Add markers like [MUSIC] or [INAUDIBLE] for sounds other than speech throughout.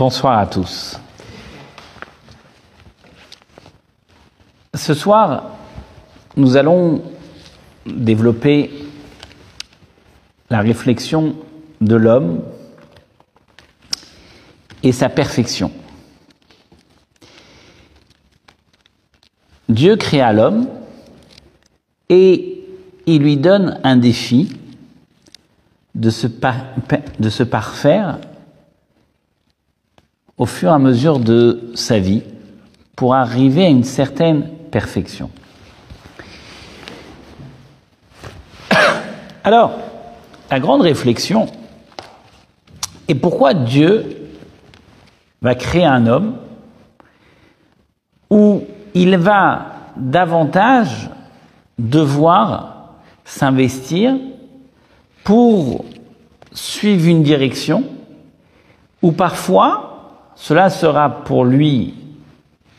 Bonsoir à tous. Ce soir, nous allons développer la réflexion de l'homme et sa perfection. Dieu créa l'homme et il lui donne un défi de se, parfaire au fur et à mesure de sa vie pour arriver à une certaine perfection. [COUGHS] Alors, la grande réflexion est pourquoi Dieu va créer un homme où il va davantage devoir s'investir pour suivre une direction où parfois cela sera pour lui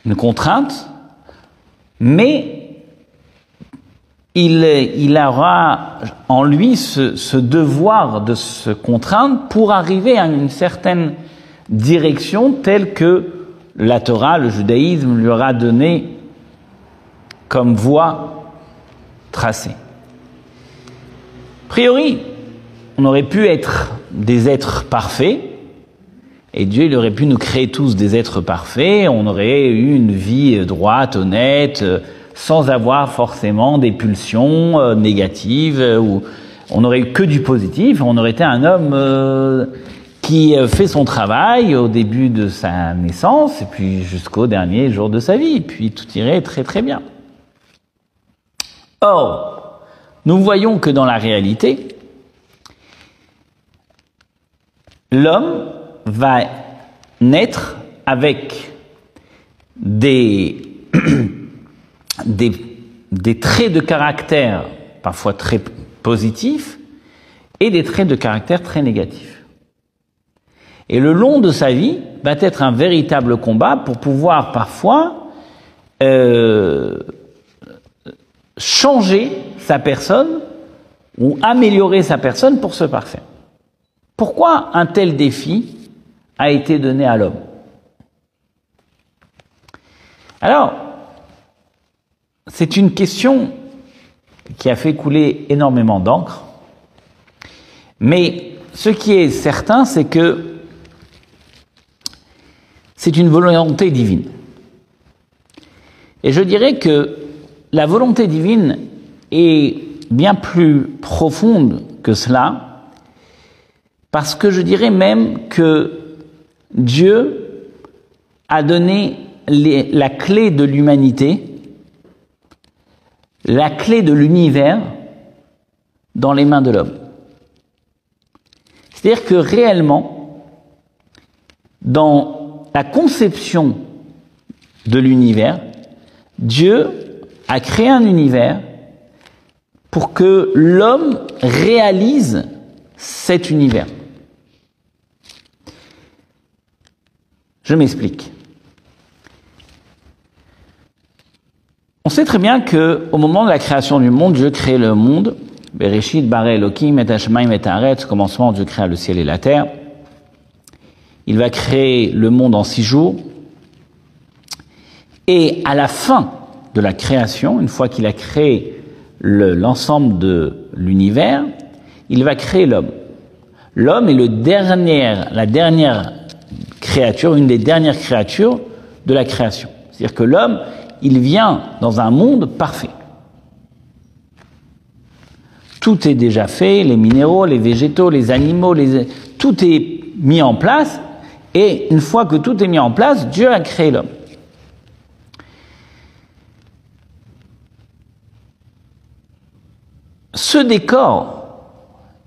une contrainte, mais il, aura en lui ce, ce, devoir de se contraindre pour arriver à une certaine direction telle que la Torah, le judaïsme, lui aura donné comme voie tracée. A priori, on aurait pu être des êtres parfaits, et Dieu il aurait pu nous créer tous des êtres parfaits, on aurait eu une vie droite, honnête, sans avoir forcément des pulsions euh, négatives, euh, ou on n'aurait eu que du positif, on aurait été un homme euh, qui fait son travail au début de sa naissance, et puis jusqu'au dernier jour de sa vie, puis tout irait très très bien. Or, nous voyons que dans la réalité, l'homme va naître avec [CLEARS THROAT] des, traits de caractère parfois très positifs et des traits de caractère très négatifs. Et le long de sa vie va être un véritable combat pour pouvoir parfois euh, changer sa personne ou améliorer sa personne pour se parfaire. Pourquoi un tel défi a été donné à l'homme Alors, c'est une question qui a fait couler énormément d'encre, mais ce qui est certain, c'est que c'est une volonté divine. Et je dirais que la volonté divine est bien plus profonde que cela, parce que je dirais même que Dieu a donné la clé de l'humanité, la clé de l'univers dans les mains de l'homme. C'est-à-dire que réellement, dans la conception de l'univers, Dieu a créé un univers pour que l'homme réalise cet univers. Je m'explique. On sait très bien que au moment de la création du monde, Dieu crée le monde. Bereshit, Baré, Elohim, et Hashemaim, et Aret, commencement, Dieu créa le ciel et la terre. Il va créer le monde en six jours. Et à la fin de la création, une fois qu'il a créé l'ensemble de l'univers, il va créer l'homme. L'homme est le la dernière créature, une des dernières créatures de la création. C'est-à-dire que l'homme, il vient dans un monde parfait. Tout est déjà fait, les minéraux, les végétaux, les animaux, tout est mis en place, et une fois que tout est mis en place, Dieu a créé l'homme. Ce décor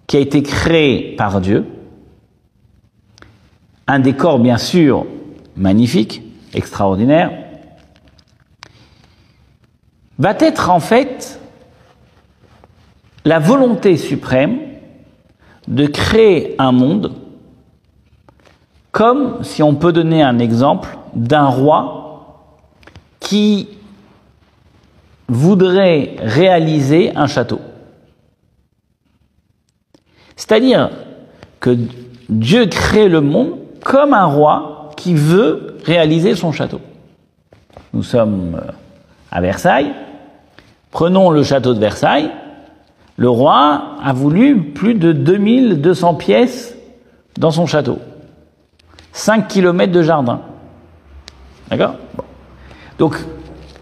qui a été créé par Dieu, un décor bien sûr magnifique, extraordinaire, va être en fait la volonté suprême de créer un monde comme si on peut donner un exemple d'un roi qui voudrait réaliser un château. C'est-à-dire que Dieu crée le monde comme un roi qui veut réaliser son château. Nous sommes euh, à Versailles. Prenons le château de Versailles. Le roi a voulu plus de 2200 pièces dans son château. 5 kilomètres de jardin. D'accord? Donc,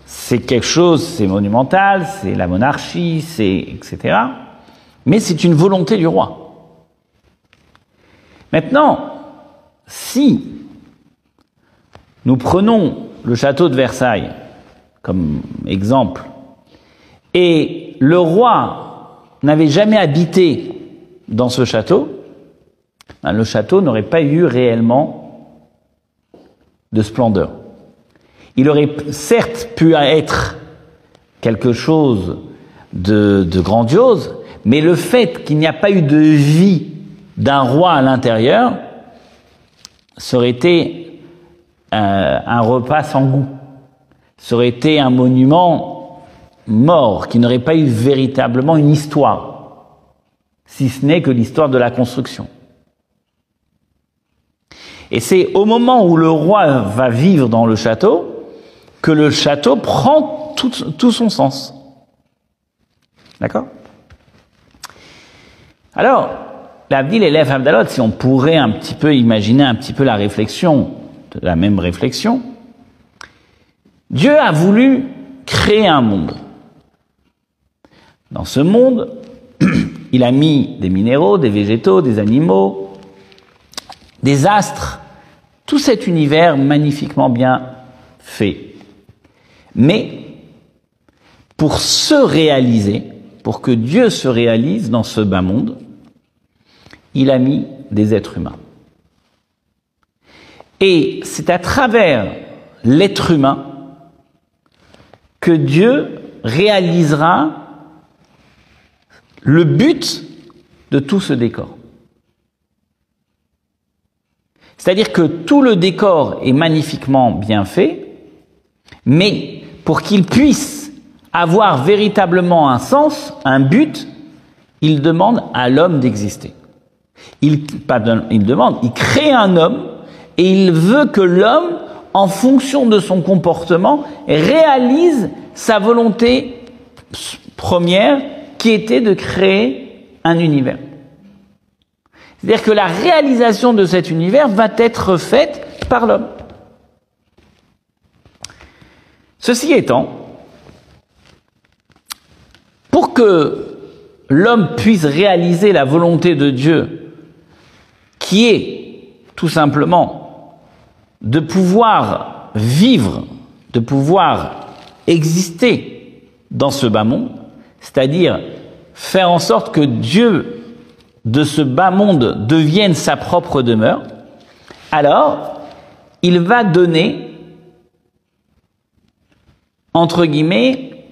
c'est quelque chose, c'est monumental, c'est la monarchie, c'est etc. Mais c'est une volonté du roi. Maintenant, si nous prenons le château de Versailles comme exemple, et le roi n'avait jamais habité dans ce château, ben, le château n'aurait pas eu réellement de splendeur. Il aurait certes pu être quelque chose de, de grandiose, mais le fait qu'il n'y a pas eu de vie d'un roi à l'intérieur, ça aurait été euh, un repas sans goût. Ça aurait été un monument mort, qui n'aurait pas eu véritablement une histoire, si ce n'est que l'histoire de la construction. Et c'est au moment où le roi va vivre dans le château que le château prend tout, tout son sens. D'accord? Alors, l'Abdil l'Ef Abdalot, si on pourrait un petit peu imaginer un petit peu la réflexion, la même réflexion, Dieu a voulu créer un monde. Dans ce monde, [CLEARS THROAT] il a mis des minéraux, des végétaux, des animaux, des astres, tout cet univers magnifiquement bien fait. Mais pour se réaliser, pour que Dieu se réalise dans ce bas monde, il a mis des êtres humains. Et c'est à travers l'être humain que Dieu réalisera le but de tout ce décor. C'est-à-dire que tout le décor est magnifiquement bien fait, mais pour qu'il puisse avoir véritablement un sens, un but, il demande à l'homme d'exister. Il, il demande, il crée un homme et il veut que l'homme, en fonction de son comportement, réalise sa volonté première qui était de créer un univers. C'est-à-dire que la réalisation de cet univers va être faite par l'homme. Ceci étant, pour que l'homme puisse réaliser la volonté de Dieu qui est tout simplement de pouvoir vivre, de pouvoir exister dans ce bas monde, c'est-à-dire faire en sorte que Dieu de ce bas monde devienne sa propre demeure, alors il va donner, entre guillemets,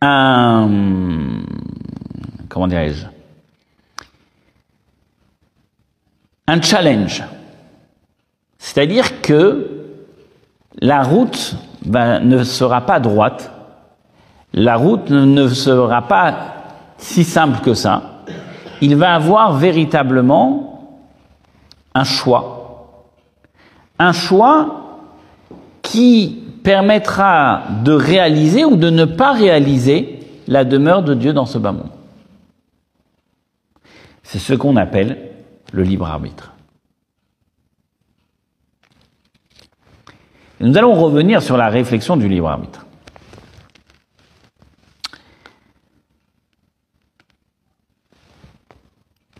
un, comment dirais-je, un challenge. C'est-à-dire que la route ben, ne sera pas droite, la route ne sera pas si simple que ça. Il va avoir véritablement un choix. Un choix qui permettra de réaliser ou de ne pas réaliser la demeure de Dieu dans ce bas monde. C'est ce qu'on appelle le libre arbitre. nous allons revenir sur la réflexion du libre arbitre.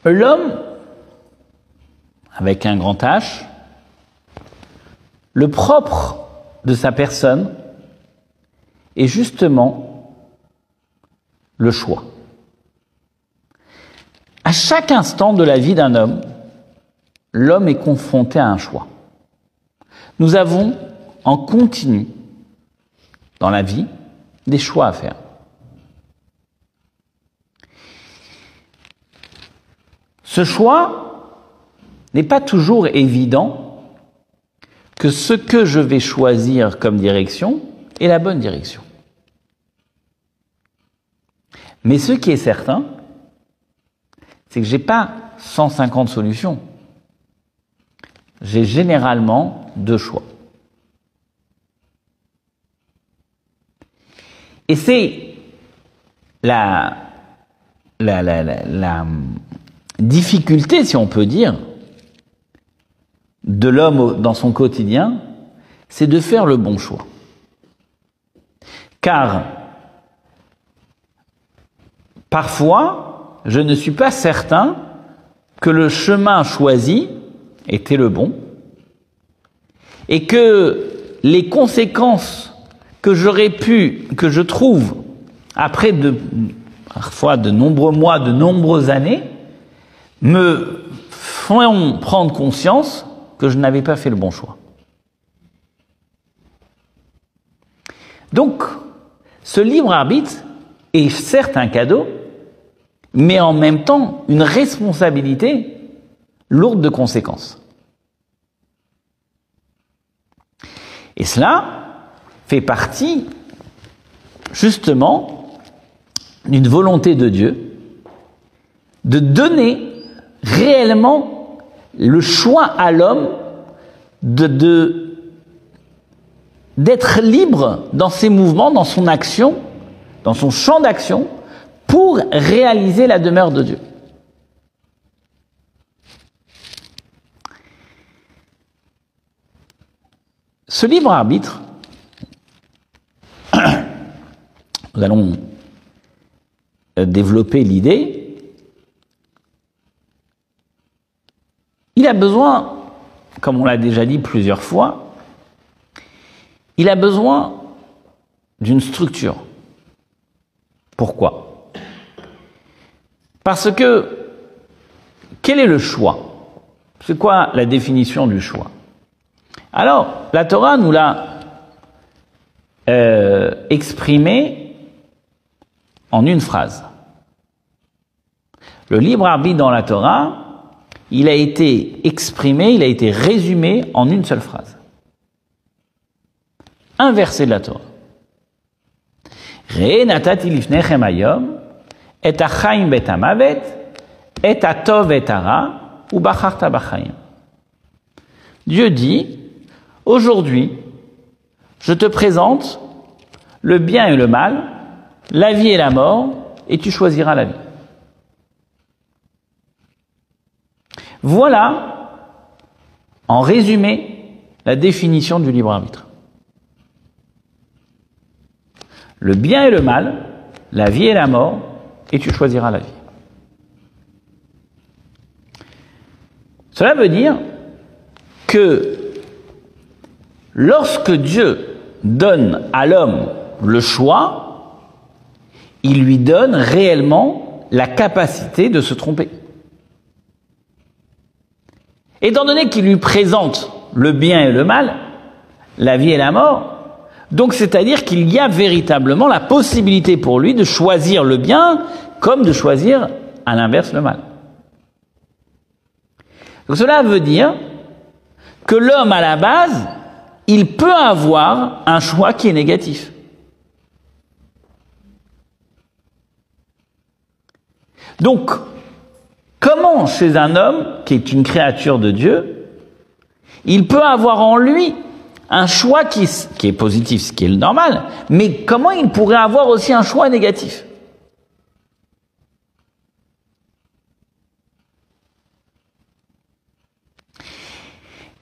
L'homme, avec un grand H, le propre de sa personne est justement le choix. Chaque instant de la vie d'un homme, l'homme est confronté à un choix. Nous avons en continu dans la vie des choix à faire. Ce choix n'est pas toujours évident que ce que je vais choisir comme direction est la bonne direction. Mais ce qui est certain, c'est que j'ai pas 150 solutions. J'ai généralement de choix. Et c'est la, la, la, la, difficulté, si on peut dire, de l'homme dans son quotidien, c'est de faire le bon choix. Car parfois, je ne suis pas certain que le chemin choisi était le bon et que les conséquences que j'aurais pu, que je trouve après parfois de nombreux mois, de nombreuses années, me font prendre conscience que je n'avais pas fait le bon choix. Donc, ce libre arbitre est certes un cadeau, mais en même temps une responsabilité lourde de conséquences. Et cela fait partie justement d'une volonté de Dieu de donner réellement le choix à l'homme de, d'être libre dans ses mouvements, dans son action, dans son champ d'action, pour réaliser la demeure de Dieu. Ce libre arbitre, [COUGHS] nous allons euh, développer l'idée, il a besoin, comme on l'a déjà dit plusieurs fois, il a besoin d'une structure. Pourquoi? Parce que quel est le choix? C'est quoi la définition du choix? Alors, la Torah nous l'a euh, exprimé en une phrase. Le libre arbitre dans la Torah, il a été exprimé, il a été résumé en une seule phrase. Un verset de la Torah. Et bet et et ou. Dieu dit, aujourd'hui, je te présente le bien et le mal, la vie et la mort, et tu choisiras la vie. Voilà, en résumé, la définition du libre arbitre. Le bien et le mal, la vie et la mort, et tu choisiras la vie. Cela veut dire que lorsque Dieu donne à l'homme le choix, il lui donne réellement la capacité de se tromper. Étant donné qu'il lui présente le bien et le mal, la vie et la mort, donc c'est-à-dire qu'il y a véritablement la possibilité pour lui de choisir le bien comme de choisir à l'inverse le mal. Donc cela veut dire que l'homme à la base, il peut avoir un choix qui est négatif. Donc, comment chez un homme qui est une créature de Dieu, il peut avoir en lui un choix qui, est positif, ce qui est le normal, mais comment il pourrait avoir aussi un choix négatif?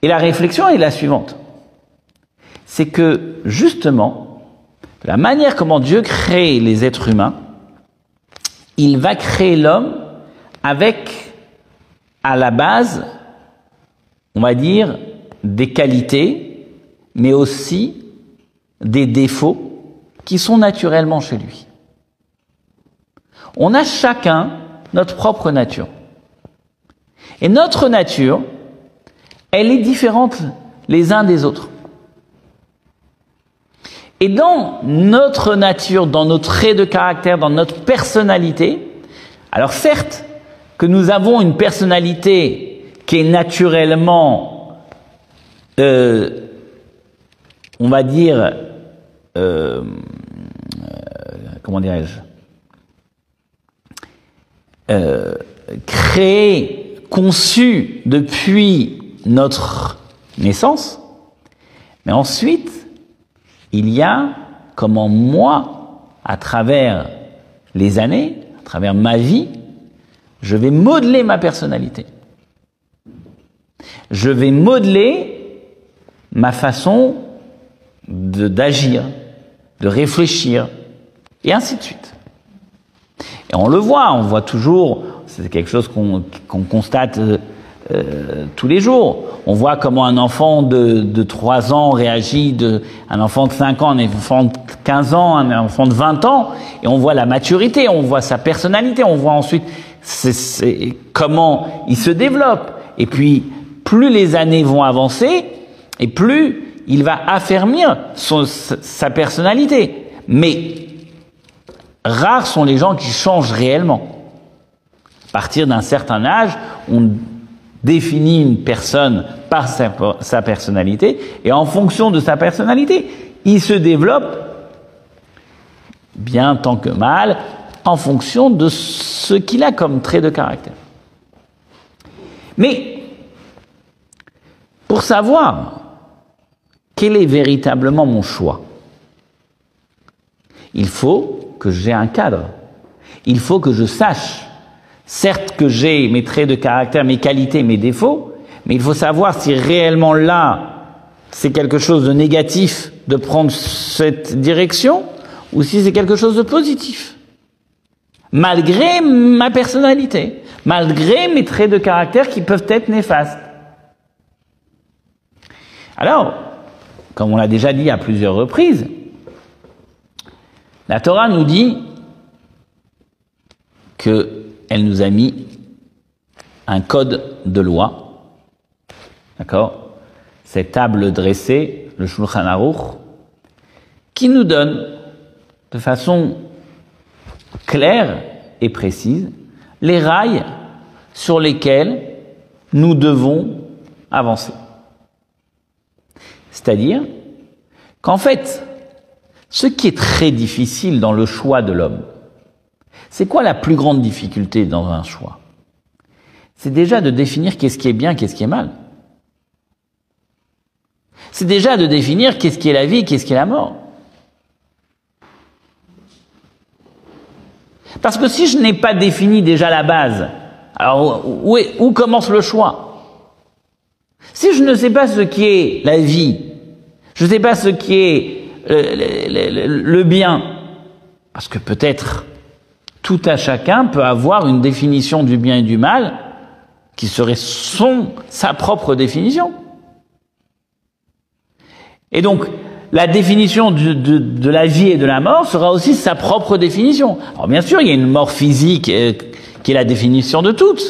Et la réflexion est la suivante. C'est que, justement, la manière comment Dieu crée les êtres humains, il va créer l'homme avec, à la base, on va dire, des qualités, mais aussi des défauts qui sont naturellement chez lui. On a chacun notre propre nature. Et notre nature, elle est différente les uns des autres. Et dans notre nature, dans nos traits de caractère, dans notre personnalité, alors certes que nous avons une personnalité qui est naturellement, euh, on va dire, euh, euh comment dirais-je, euh, créée, conçue depuis notre naissance, Mais ensuite, il y a comment moi, à travers les années, à travers ma vie, je vais modeler ma personnalité. Je vais modeler ma façon d'agir, de, réfléchir, et ainsi de suite. Et on le voit, on voit toujours, c'est quelque chose qu'on constate euh, euh, tous les jours. On voit comment un enfant de, de 3 ans réagit, de, un enfant de 5 ans, un enfant de 15 ans, un enfant de 20 ans, et on voit la maturité, on voit sa personnalité, on voit ensuite comment il se développe. Et puis, plus les années vont avancer, et plus il va affermir sa personnalité. Mais rares sont les gens qui changent réellement. À partir d'un certain âge, on définit une personne par sa, personnalité, et en fonction de sa personnalité, il se développe, bien tant que mal, en fonction de ce qu'il a comme trait de caractère. Mais, pour savoir quel est véritablement mon choix, il faut que j'ai un cadre. Il faut que je sache Certes que j'ai mes traits de caractère, mes qualités, mes défauts, mais il faut savoir si réellement là, c'est quelque chose de négatif de prendre cette direction ou si c'est quelque chose de positif. Malgré ma personnalité, malgré mes traits de caractère qui peuvent être néfastes. Alors, comme on l'a déjà dit à plusieurs reprises, la Torah nous dit que elle nous a mis un code de loi, d'accord Cette table dressée, le Shulchan Aruch, qui nous donne de façon claire et précise les rails sur lesquels nous devons avancer. C'est-à-dire qu'en fait, ce qui est très difficile dans le choix de l'homme, c'est quoi la plus grande difficulté dans un choix? C'est déjà de définir qu'est-ce qui est bien, qu'est-ce qui est mal. C'est déjà de définir qu'est-ce qui est la vie, qu'est-ce qui est la mort. Parce que si je n'ai pas défini déjà la base, alors où, commence le choix? Si je ne sais pas ce qui est la vie, je ne sais pas ce qui est le, bien, parce que peut-être tout à chacun peut avoir une définition du bien et du mal qui serait son, sa propre définition. Et donc, la définition de, de, la vie et de la mort sera aussi sa propre définition. Alors bien sûr, il y a une mort physique euh, qui est la définition de toutes,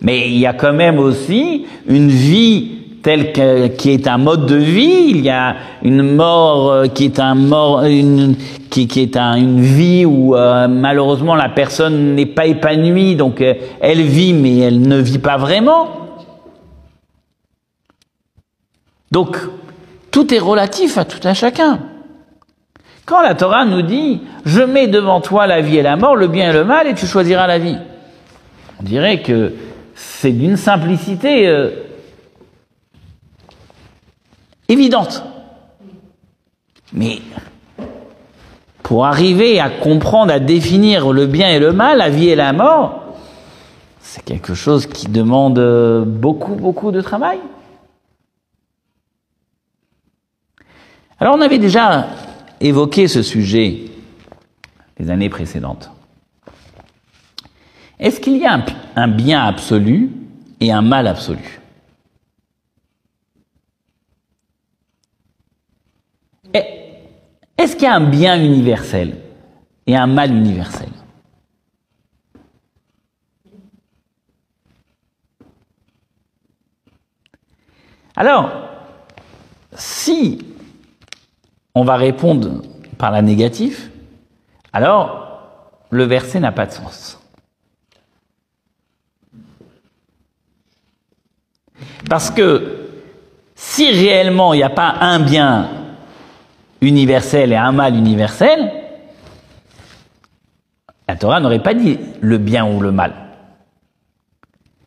mais il y a quand même aussi une vie tel que, qui est un mode de vie, il y a une mort euh, qui est un mort, une, qui, est un, une vie où euh, malheureusement la personne n'est pas épanouie, donc euh, elle vit mais elle ne vit pas vraiment. Donc tout est relatif à tout un chacun. Quand la Torah nous dit je mets devant toi la vie et la mort, le bien et le mal, et tu choisiras la vie, on dirait que c'est d'une simplicité évidente. Mais pour arriver à comprendre, à définir le bien et le mal, la vie et la mort, c'est quelque chose qui demande beaucoup, beaucoup de travail. Alors on avait déjà évoqué ce sujet les années précédentes. Est-ce qu'il y a un, un bien absolu et un mal absolu? Est-ce qu'il y a un bien universel et un mal universel? Alors, si on va répondre par la négative, alors le verset n'a pas de sens. Parce que si réellement il n'y a pas un bien universel et un mal universel, la Torah n'aurait pas dit le bien ou le mal.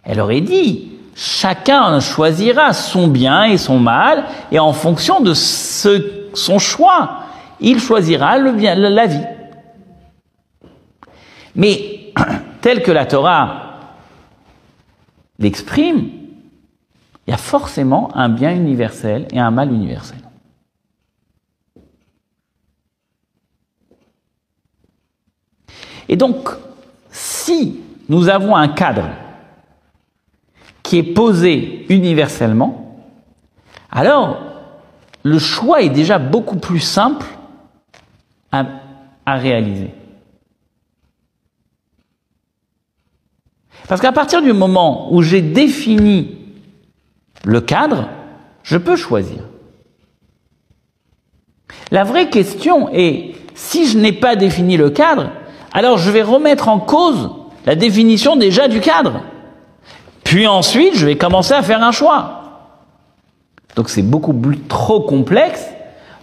Elle aurait dit, chacun choisira son bien et son mal, et en fonction de son choix, il choisira le bien, la vie. Mais [CLEARS THROAT] tel que la Torah l'exprime, il y a forcément un bien universel et un mal universel. Et donc, si nous avons un cadre qui est posé universellement, alors le choix est déjà beaucoup plus simple à, réaliser. Parce qu'à partir du moment où j'ai défini le cadre, je peux choisir. La vraie question est, si je n'ai pas défini le cadre, alors je vais remettre en cause la définition déjà du cadre. Puis ensuite, je vais commencer à faire un choix. Donc c'est beaucoup trop complexe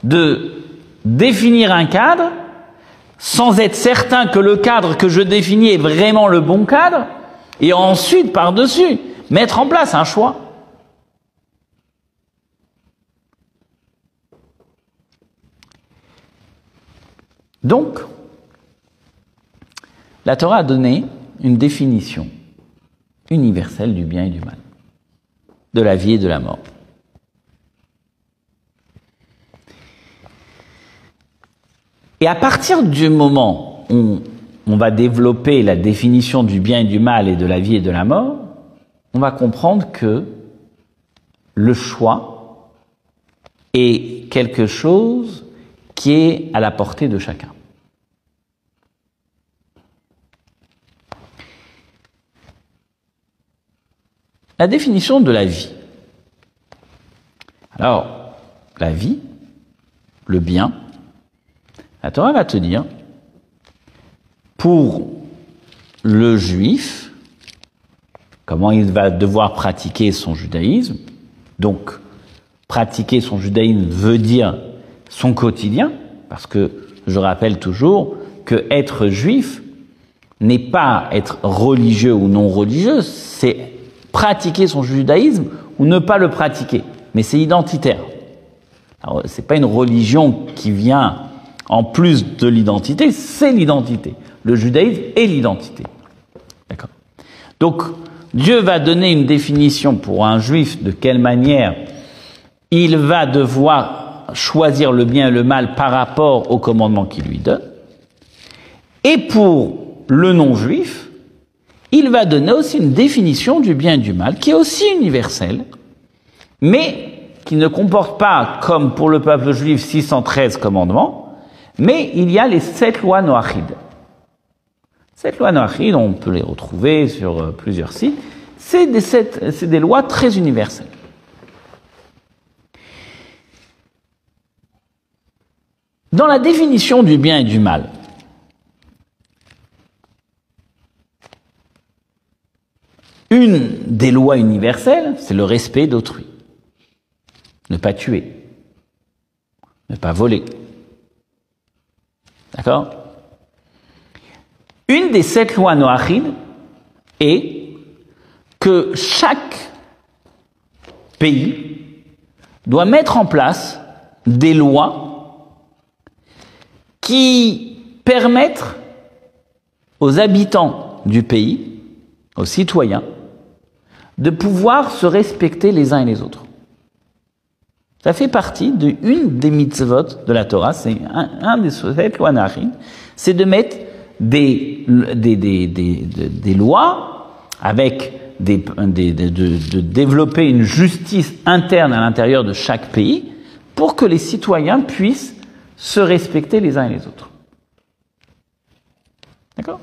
de définir un cadre sans être certain que le cadre que je définis est vraiment le bon cadre, et ensuite, par-dessus, mettre en place un choix. Donc, la Torah a donné une définition universelle du bien et du mal, de la vie et de la mort. Et à partir du moment où on va développer la définition du bien et du mal et de la vie et de la mort, on va comprendre que le choix est quelque chose qui est à la portée de chacun. La définition de la vie. Alors, la vie, le bien, la Torah va te dire, pour le juif, comment il va devoir pratiquer son judaïsme? Donc, pratiquer son judaïsme veut dire son quotidien, parce que je rappelle toujours que être juif n'est pas être religieux ou non religieux, c'est pratiquer son judaïsme ou ne pas le pratiquer. Mais c'est identitaire. Alors, c'est pas une religion qui vient en plus de l'identité, c'est l'identité. Le judaïsme est l'identité. D'accord. Donc, Dieu va donner une définition pour un juif de quelle manière il va devoir choisir le bien et le mal par rapport au commandement qu'il lui donne. Et pour le non-juif, il va donner aussi une définition du bien et du mal qui est aussi universelle, mais qui ne comporte pas, comme pour le peuple juif, 613 commandements, mais il y a les sept lois noachides. Cette loi noachides, on peut les retrouver sur euh, plusieurs sites, c'est des, des lois très universelles. Dans la définition du bien et du mal, Une des lois universelles, c'est le respect d'autrui. Ne pas tuer. Ne pas voler. D'accord? Une des sept lois noachides est que chaque pays doit mettre en place des lois qui permettent aux habitants du pays, aux citoyens, de pouvoir se respecter les uns et les autres. Ça fait partie d'une des mitzvot de la Torah, c'est un, des sept c'est de mettre des, des, des, des lois avec de, de développer une justice interne à l'intérieur de chaque pays pour que les citoyens puissent se respecter les uns et les autres. D'accord?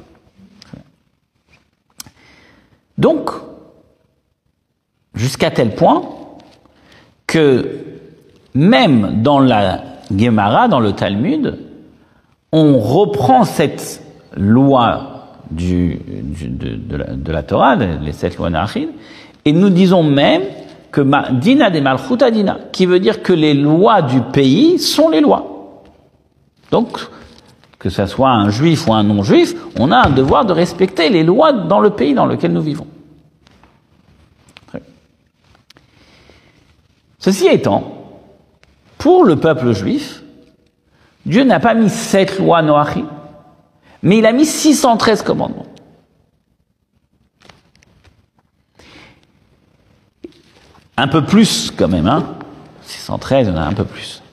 Donc, Jusqu'à tel point que même dans la Gemara, dans le Talmud, on reprend cette loi de, la, Torah, les sept lois Nahid, et nous disons même que dina de malchuta dina, qui veut dire que les lois du pays sont les lois. Donc, que ce soit un juif ou un non-juif, on a un devoir de respecter les lois dans le pays dans lequel nous vivons. Ceci étant, pour le peuple juif, Dieu n'a pas mis sept lois Noachim, mais il a mis 613 commandements. Un peu plus quand même, hein 613, il y en a un peu plus.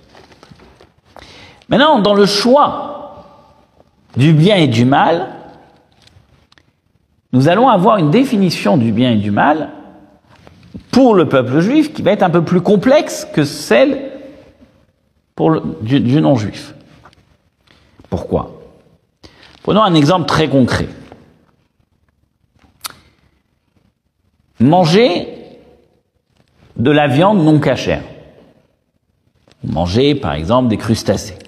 Maintenant, dans le choix du bien et du mal, nous allons avoir une définition du bien et du mal pour le peuple juif qui va être un peu plus complexe que celle du non-juif. Pourquoi? Prenons un exemple très concret. Manger de la viande non cachère. Manger, par exemple, des crustacés.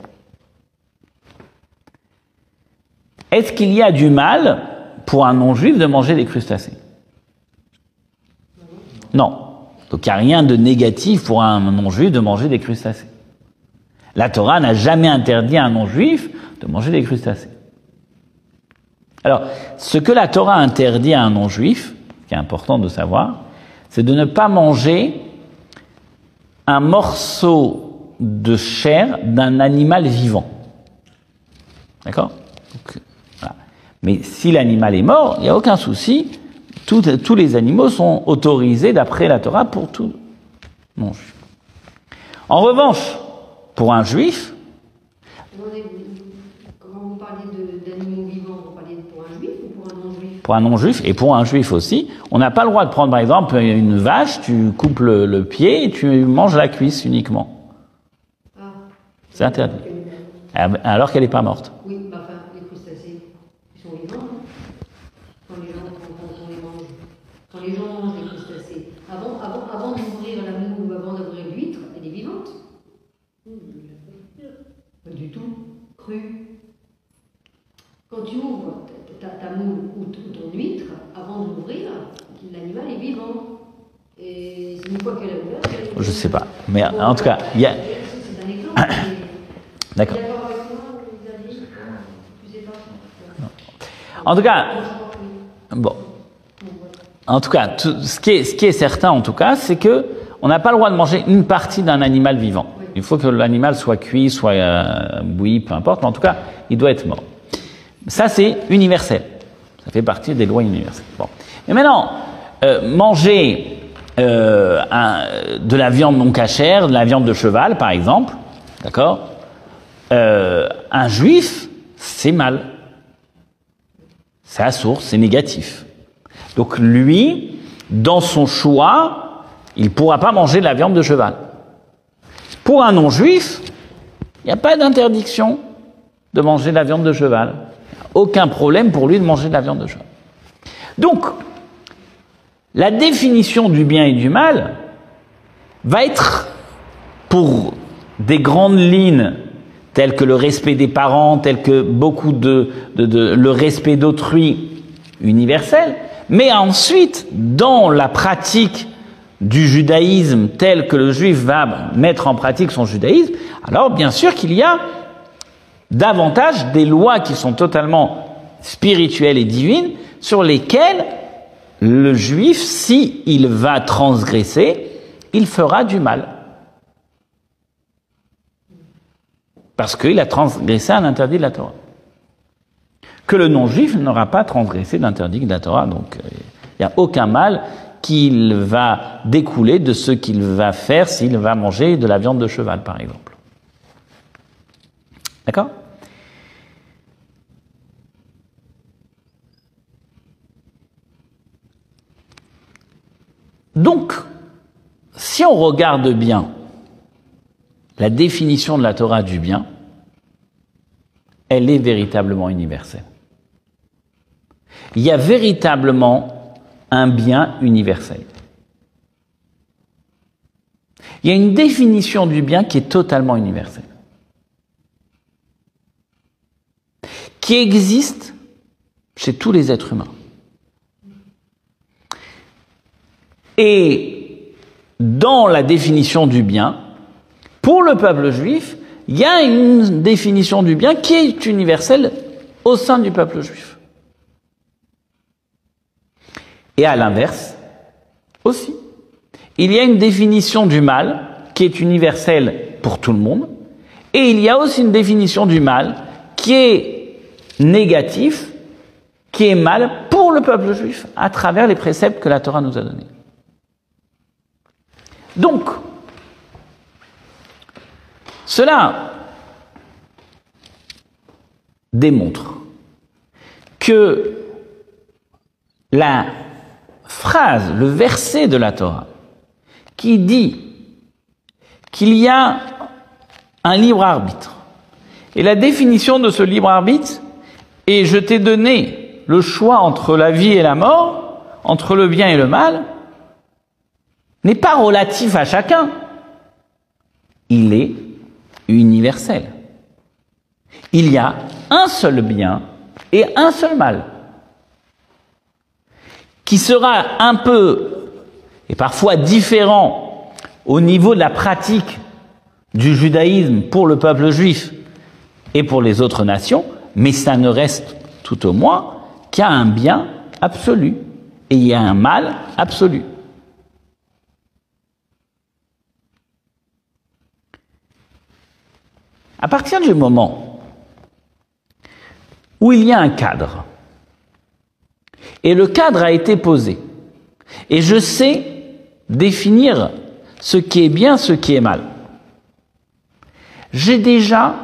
Est-ce qu'il y a du mal pour un non-juif de manger des crustacés? Non. Donc il n'y a rien de négatif pour un non-juif de manger des crustacés. La Torah n'a jamais interdit à un non-juif de manger des crustacés. Alors, ce que la Torah interdit à un non-juif, qui est important de savoir, c'est de ne pas manger un morceau de chair d'un animal vivant. D'accord? Voilà. Mais si l'animal est mort, il n'y a aucun souci. Tout, tous les animaux sont autorisés d'après la Torah pour tout non-juif. En revanche, pour un juif, pour un non-juif? pour un non-juif et pour un juif aussi, on n'a pas le droit de prendre par exemple une vache, tu coupes le, le pied et tu manges la cuisse uniquement. Ah, C'est interdit. Alors qu'elle n'est pas morte. oui, bah, enfin, les crustacés, ils sont vivants, non quand les, gens, quand, quand on les mange. Quand les gens mangent des crustacés, avant, avant, avant d'ouvrir la moule ou avant d'ouvrir l'huître, elle est vivante Pas du tout, crue. Quand tu ouvres ta, ta- ta moule ou ton huître, avant d'ouvrir, l'animal est vivant. Et une fois qu'elle est ouverte, elle est Je sais pas. Mais en tout cas, il y a. [COUGHS] D'accord. En tout cas, bon. En tout cas, ce, qui est, ce qui est certain en tout cas, c'est que on n'a pas le droit de manger une partie d'un animal vivant. Il faut que l'animal soit cuit, soit euh, bouilli, peu importe, mais en tout cas, il doit être mort. Ça, c'est universel. Ça fait partie des lois universelles. Bon. Et maintenant, euh, manger euh, un- de la viande non cachère, de la viande de cheval, par exemple, d'accord Euh, Un juif, c'est mal. C'est à source, c'est négatif. Donc lui, dans son choix, il ne pourra pas manger de la viande de cheval. Pour un non-juif, il n'y a pas d'interdiction de manger de la viande de cheval. Aucun problème pour lui de manger de la viande de cheval. Donc, la définition du bien et du mal va être, pour des grandes lignes telles que le respect des parents, telles que beaucoup de, de- de- le respect d'autrui universel, mais ensuite, dans la pratique du judaïsme tel que le juif va mettre en pratique son judaïsme, alors bien sûr qu'il y a davantage des lois qui sont totalement spirituelles et divines sur lesquelles le juif, si va transgresser, il fera du mal. Parce qu'il a transgressé un interdit de la Torah. Que le non-juif n'aura pas transgressé d'interdit de la Torah. Donc, euh, il n'y a aucun mal qu'il va découler de ce qu'il va faire s'il va manger de la viande de cheval, par exemple. D'accord? Donc, si on regarde bien la définition de la Torah du bien, elle est véritablement universelle. Il y a véritablement un bien universel. Il y a une définition du bien qui est totalement universelle. Qui existe chez tous les êtres humains. Et dans la définition du bien, pour le peuple juif, il y a une définition du bien qui est universelle au sein du peuple juif. Et à l'inverse, aussi, il y a une définition du mal qui est universelle pour tout le monde, et il y a aussi une définition du mal qui est négatif, qui est mal pour le peuple juif à travers les préceptes que la Torah nous a donnés. Donc, cela démontre que la phrase, le verset de la Torah, qui dit qu'il y a un libre arbitre, et la définition de ce libre arbitre est je t'ai donné le choix entre la vie et la mort, entre le bien et le mal, n'est pas relatif à chacun. Il est universel. Il y a un seul bien et un seul mal, qui sera un peu et parfois différent au niveau de la pratique du judaïsme pour le peuple juif et pour les autres nations, mais ça ne reste tout au moins a un bien absolu et il y a un mal absolu. À partir du moment où il y a un cadre, et le cadre a été posé, et je sais définir ce qui est bien, ce qui est mal, j'ai déjà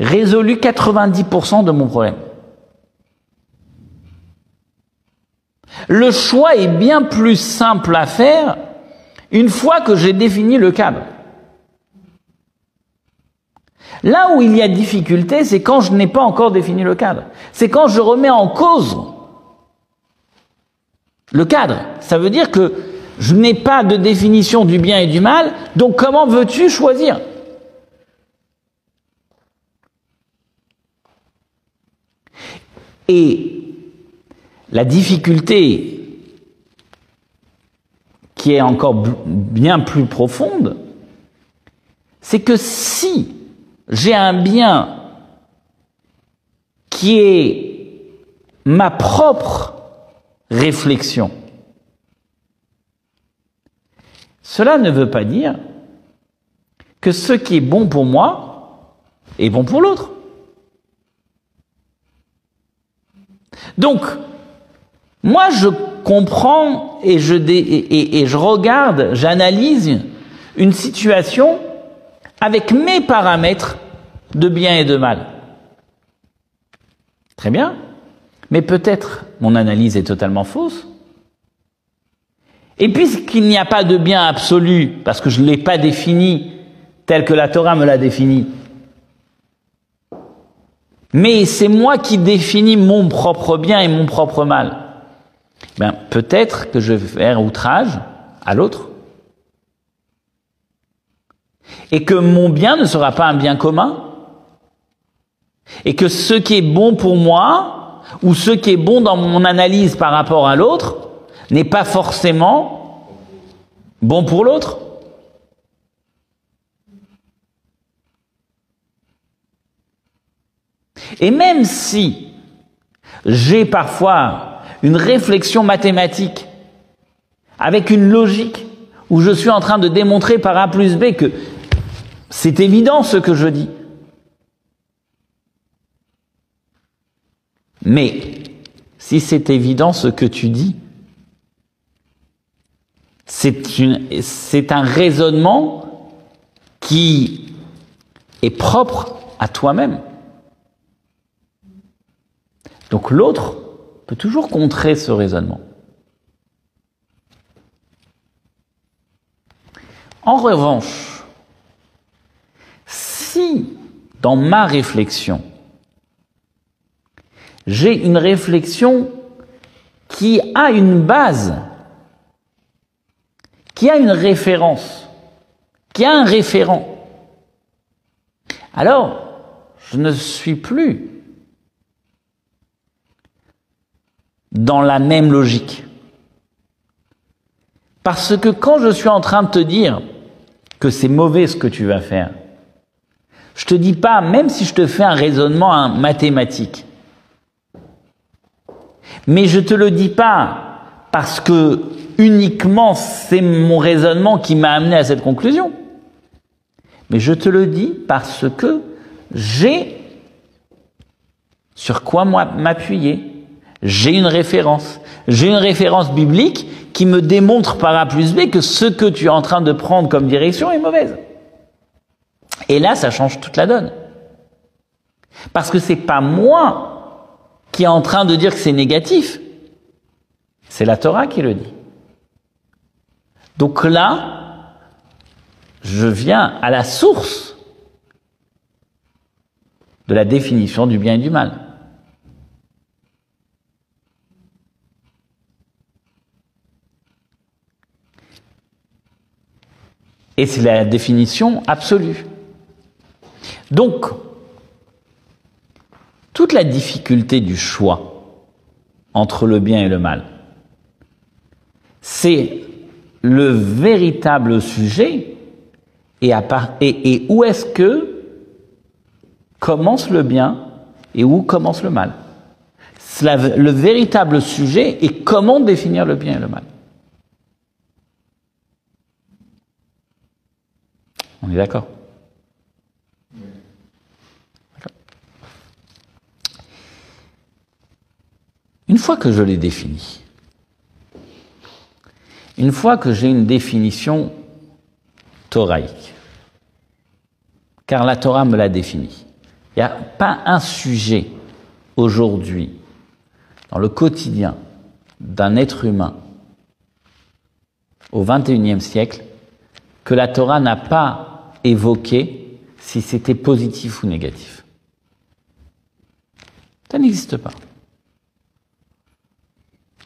résolu 90% de mon problème. Le choix est bien plus simple à faire une fois que j'ai défini le cadre. Là où il y a difficulté, c'est quand je n'ai pas encore défini le cadre. C'est quand je remets en cause le cadre. Ça veut dire que je n'ai pas de définition du bien et du mal, donc comment veux-tu choisir? Et la difficulté qui est encore bien plus profonde, c'est que si j'ai un bien qui est ma propre réflexion, cela ne veut pas dire que ce qui est bon pour moi est bon pour l'autre. Donc, moi je comprends et je, regarde, j'analyse une situation avec mes paramètres de bien et de mal. Très bien. Mais peut-être mon analyse est totalement fausse. Et puisqu'il n'y a pas de bien absolu, parce que je ne l'ai pas défini tel que la Torah me l'a défini, mais c'est moi qui définis mon propre bien et mon propre mal, ben, peut-être que je vais faire outrage à l'autre et que mon bien ne sera pas un bien commun, et que ce qui est bon pour moi, ou ce qui est bon dans mon analyse par rapport à l'autre, n'est pas forcément bon pour l'autre. Et même si j'ai parfois une réflexion mathématique avec une logique où je suis en train de démontrer par A plus B que c'est évident ce que je dis. Mais si c'est évident ce que tu dis, c'est un raisonnement qui est propre à toi-même. Donc l'autre peut toujours contrer ce raisonnement. En revanche, si dans ma réflexion, j'ai une réflexion qui a une base, qui a une référence, qui a un référent, alors je ne suis plus dans la même logique. Parce que quand je suis en train de te dire que c'est mauvais ce que tu vas faire, je te dis pas, même si je te fais un raisonnement mathématique, mais je te le dis pas parce que uniquement c'est mon raisonnement qui m'a amené à cette conclusion. Mais je te le dis parce que j'ai sur quoi m'appuyer. J'ai une référence. J'ai une référence biblique qui me démontre par A plus B que ce que tu es en train de prendre comme direction est mauvaise. Et là, ça change toute la donne. Parce que c'est pas moi qui est en train de dire que c'est négatif. C'est la Torah qui le dit. Donc là, je viens à la source de la définition du bien et du mal. Et c'est la définition absolue. Donc, toute la difficulté du choix entre le bien et le mal, c'est le véritable sujet et, où est-ce que commence le bien et où commence le mal. Le véritable sujet est comment définir le bien et le mal. On est d'accord? Une fois que je l'ai défini, une fois que j'ai une définition thoraïque, car la Torah me l'a défini, il n'y a pas un sujet aujourd'hui dans le quotidien d'un être humain au XXIe siècle que la Torah n'a pas évoquer si c'était positif ou négatif. Ça n'existe pas.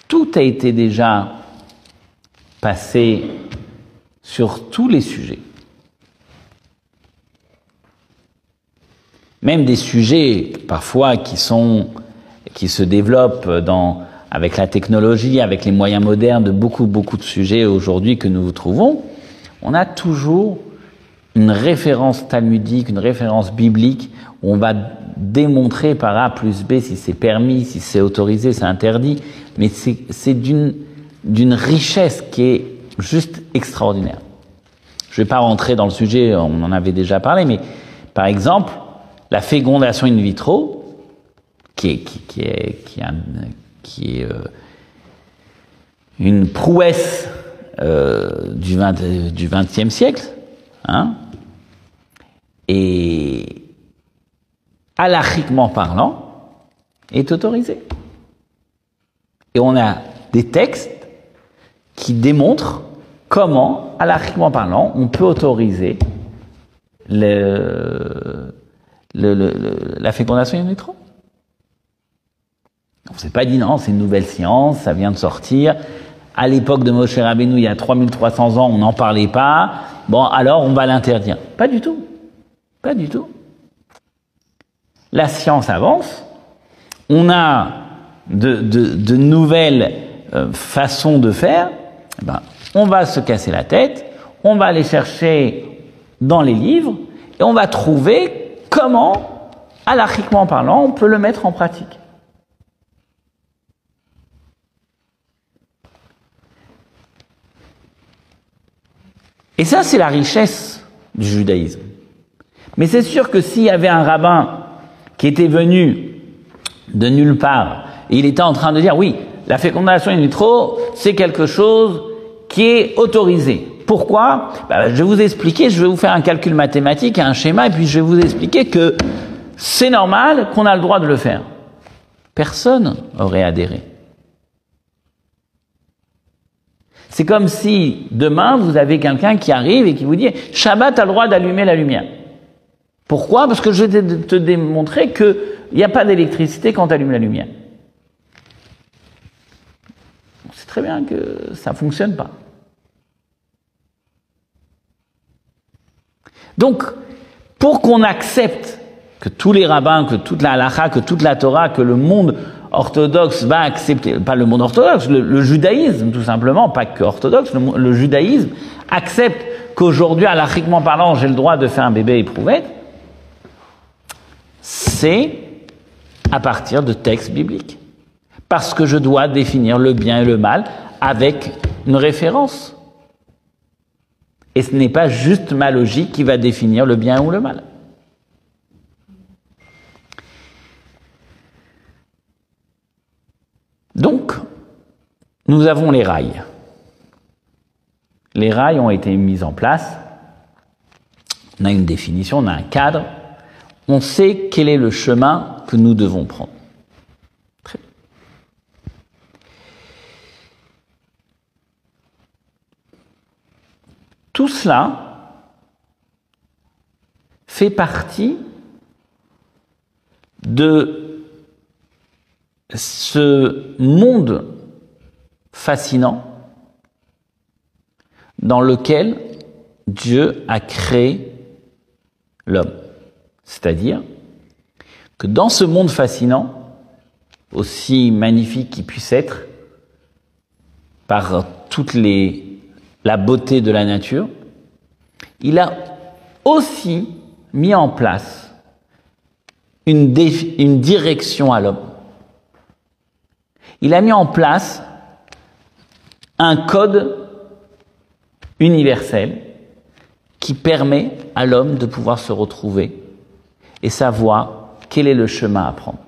Tout a été déjà passé sur tous les sujets. Même des sujets parfois qui sont qui se développent avec la technologie, avec les moyens modernes de beaucoup beaucoup de sujets aujourd'hui que nous trouvons, on a toujours une référence talmudique, une référence biblique, où on va démontrer par A plus B si c'est permis, si c'est autorisé, c'est interdit, mais c'est d'une richesse qui est juste extraordinaire. Je ne vais pas rentrer dans le sujet, on en avait déjà parlé, mais par exemple, la fécondation in vitro, qui est, euh, une prouesse euh, du, 20, du 20e siècle, hein, et alachiquement parlant, est autorisé. On a des textes qui démontrent comment, alachiquement parlant, on peut autoriser la fécondation in vitro. On ne s'est pas dit non, c'est une nouvelle science, ça vient de sortir. À l'époque de Moshe Rabbeinu, il y a 3300 ans, on n'en parlait pas. Bon, alors on va l'interdire. Pas du tout. Pas du tout. La science avance, on a de, nouvelles euh, façons de faire, eh ben, on va se casser la tête, on va aller chercher dans les livres et on va trouver comment, alachiquement parlant, on peut le mettre en pratique. Et ça, c'est la richesse du judaïsme. Mais c'est sûr que s'il y avait un rabbin qui était venu de nulle part, il était en train de dire, oui, la fécondation in vitro, c'est quelque chose qui est autorisé. Pourquoi? Bah, Je vais vous expliquer, je vais vous faire un calcul mathématique, un schéma, et puis je vais vous expliquer que c'est normal qu'on a le droit de le faire. Personne aurait adhéré. C'est comme si demain vous avez quelqu'un qui arrive et qui vous dit Shabbat a le droit d'allumer la lumière. Pourquoi? Parce que je vais te démontrer qu'il n'y a pas d'électricité quand tu allumes la lumière. On sait très bien que ça ne fonctionne pas. Donc, pour qu'on accepte que tous les rabbins, que toute la halakha, que toute la Torah, que le monde orthodoxe va accepter, pas le monde orthodoxe, le, judaïsme tout simplement, pas que orthodoxe, le, judaïsme accepte qu'aujourd'hui, halachiquement parlant, j'ai le droit de faire un bébé éprouvé, c'est à partir de textes bibliques. Parce que je dois définir le bien et le mal avec une référence. Et ce n'est pas juste ma logique qui va définir le bien ou le mal. Donc, nous avons les rails. Les rails ont été mis en place. On a une définition, on a un cadre. On sait quel est le chemin que nous devons prendre. Tout cela fait partie de ce monde fascinant dans lequel Dieu a créé l'homme. C'est-à-dire que dans ce monde fascinant, aussi magnifique qu'il puisse être, par toutes les la beauté de la nature, il a aussi mis en place une, direction à l'homme. Il a mis en place un code universel qui permet à l'homme de pouvoir se retrouver et savoir quel est le chemin à prendre.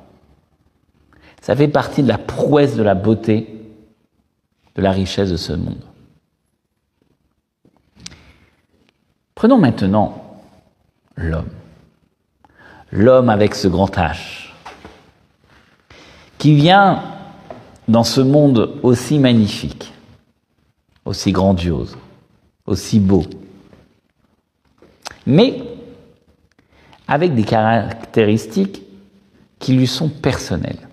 Ça fait partie de la prouesse de la beauté, de la richesse de ce monde. Prenons maintenant l'homme. L'homme avec ce grand H, qui vient dans ce monde aussi magnifique, aussi grandiose, aussi beau, mais avec des caractéristiques qui lui sont personnelles.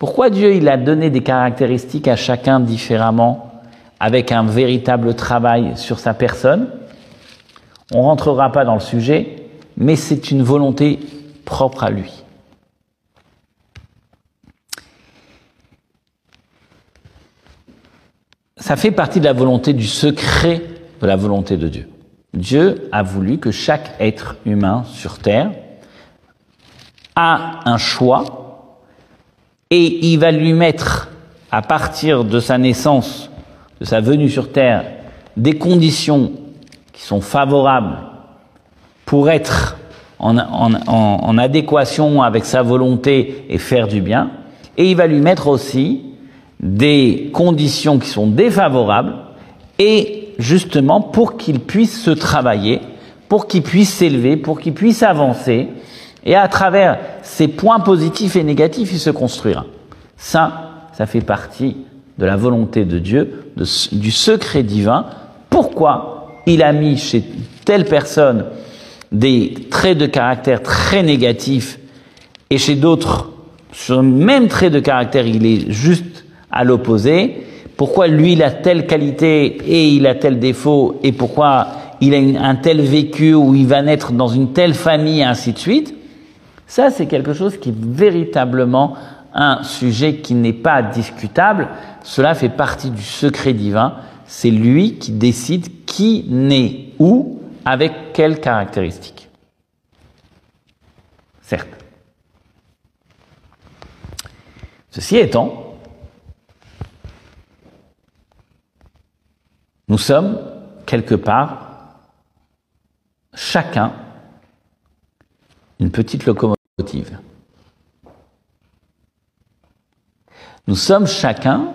Pourquoi Dieu il a donné des caractéristiques à chacun différemment, avec un véritable travail sur sa personne? On rentrera pas dans le sujet, mais c'est une volonté propre à lui. Ça fait partie de la volonté du secret de la volonté de Dieu. Dieu a voulu que chaque être humain sur Terre a un choix et il va lui mettre, à partir de sa naissance, de sa venue sur Terre, des conditions qui sont favorables pour être en, adéquation avec sa volonté et faire du bien, et il va lui mettre aussi des conditions qui sont défavorables, et justement pour qu'il puisse se travailler, pour qu'il puisse s'élever, pour qu'il puisse avancer, et à travers ces points positifs et négatifs, il se construira. Ça, ça fait partie de la volonté de Dieu, du secret divin. Pourquoi? Il a mis chez telle personne des traits de caractère très négatifs et chez d'autres, sur le même trait de caractère, il est juste à l'opposé. Pourquoi lui, il a telle qualité et il a tel défaut et pourquoi il a un tel vécu ou il va naître dans une telle famille et ainsi de suite? Ça, c'est quelque chose qui est véritablement un sujet qui n'est pas discutable. Cela fait partie du secret divin c'est lui qui décide qui naît où, avec quelles caractéristiques. Certes. Ceci étant, nous sommes quelque part, chacun, une petite locomotive. Nous sommes chacun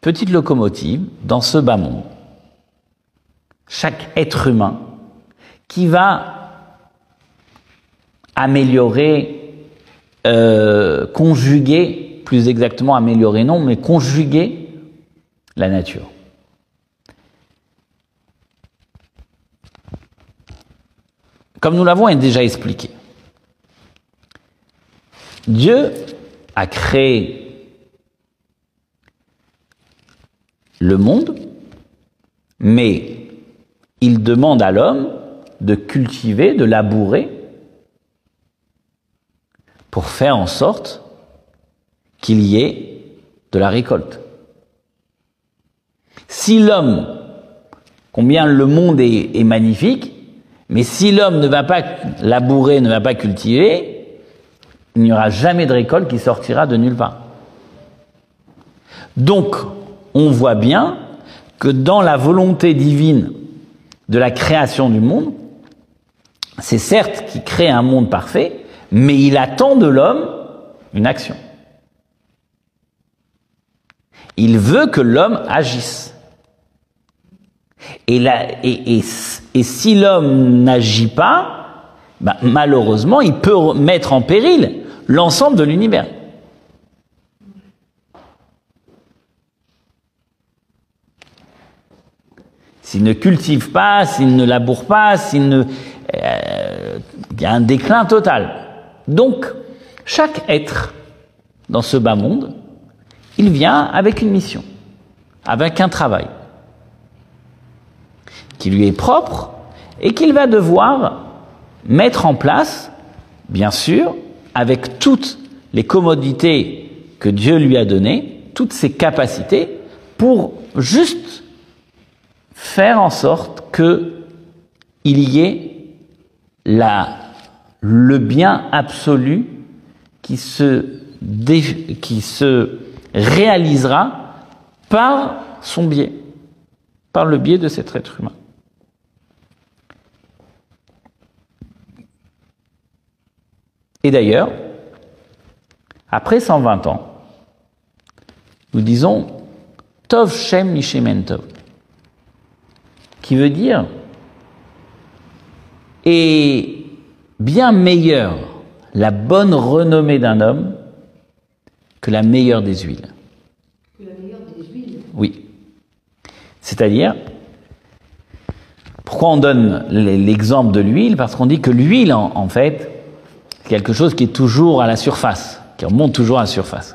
petite locomotive dans ce bas monde. Chaque être humain qui va améliorer, euh, conjuguer, plus exactement améliorer non, mais conjuguer la nature. Comme nous l'avons déjà expliqué, Dieu a créé le monde, mais il demande à l'homme de cultiver, de labourer, pour faire en sorte qu'il y ait de la récolte. Si l'homme, combien le monde est, magnifique, mais si l'homme ne va pas labourer, ne va pas cultiver, il n'y aura jamais de récolte qui sortira de nulle part. Donc, on voit bien que dans la volonté divine de la création du monde, c'est certes qu'il crée un monde parfait, mais il attend de l'homme une action. Il veut que l'homme agisse. Et, si l'homme n'agit pas, ben, malheureusement, il peut mettre en péril l'ensemble de l'univers. S'il ne cultive pas, s'il ne laboure pas, s'il ne, euh, il y a un déclin total. Donc, chaque être dans ce bas monde, il vient avec une mission, avec un travail qui lui est propre et qu'il va devoir mettre en place, bien sûr, avec toutes les commodités que Dieu lui a données, toutes ses capacités, pour juste faire en sorte que il y ait la, le bien absolu qui se, réalisera par son biais, par le biais de cet être humain. Et d'ailleurs, après 120 ans, nous disons Tov Shem Tov, qui veut dire et bien meilleure la bonne renommée d'un homme que la meilleure des huiles. Que la meilleure des huiles Oui. C'est-à-dire, pourquoi on donne l'exemple de l'huile? Parce qu'on dit que l'huile, en, fait, c'est quelque chose qui est toujours à la surface, qui remonte toujours à la surface.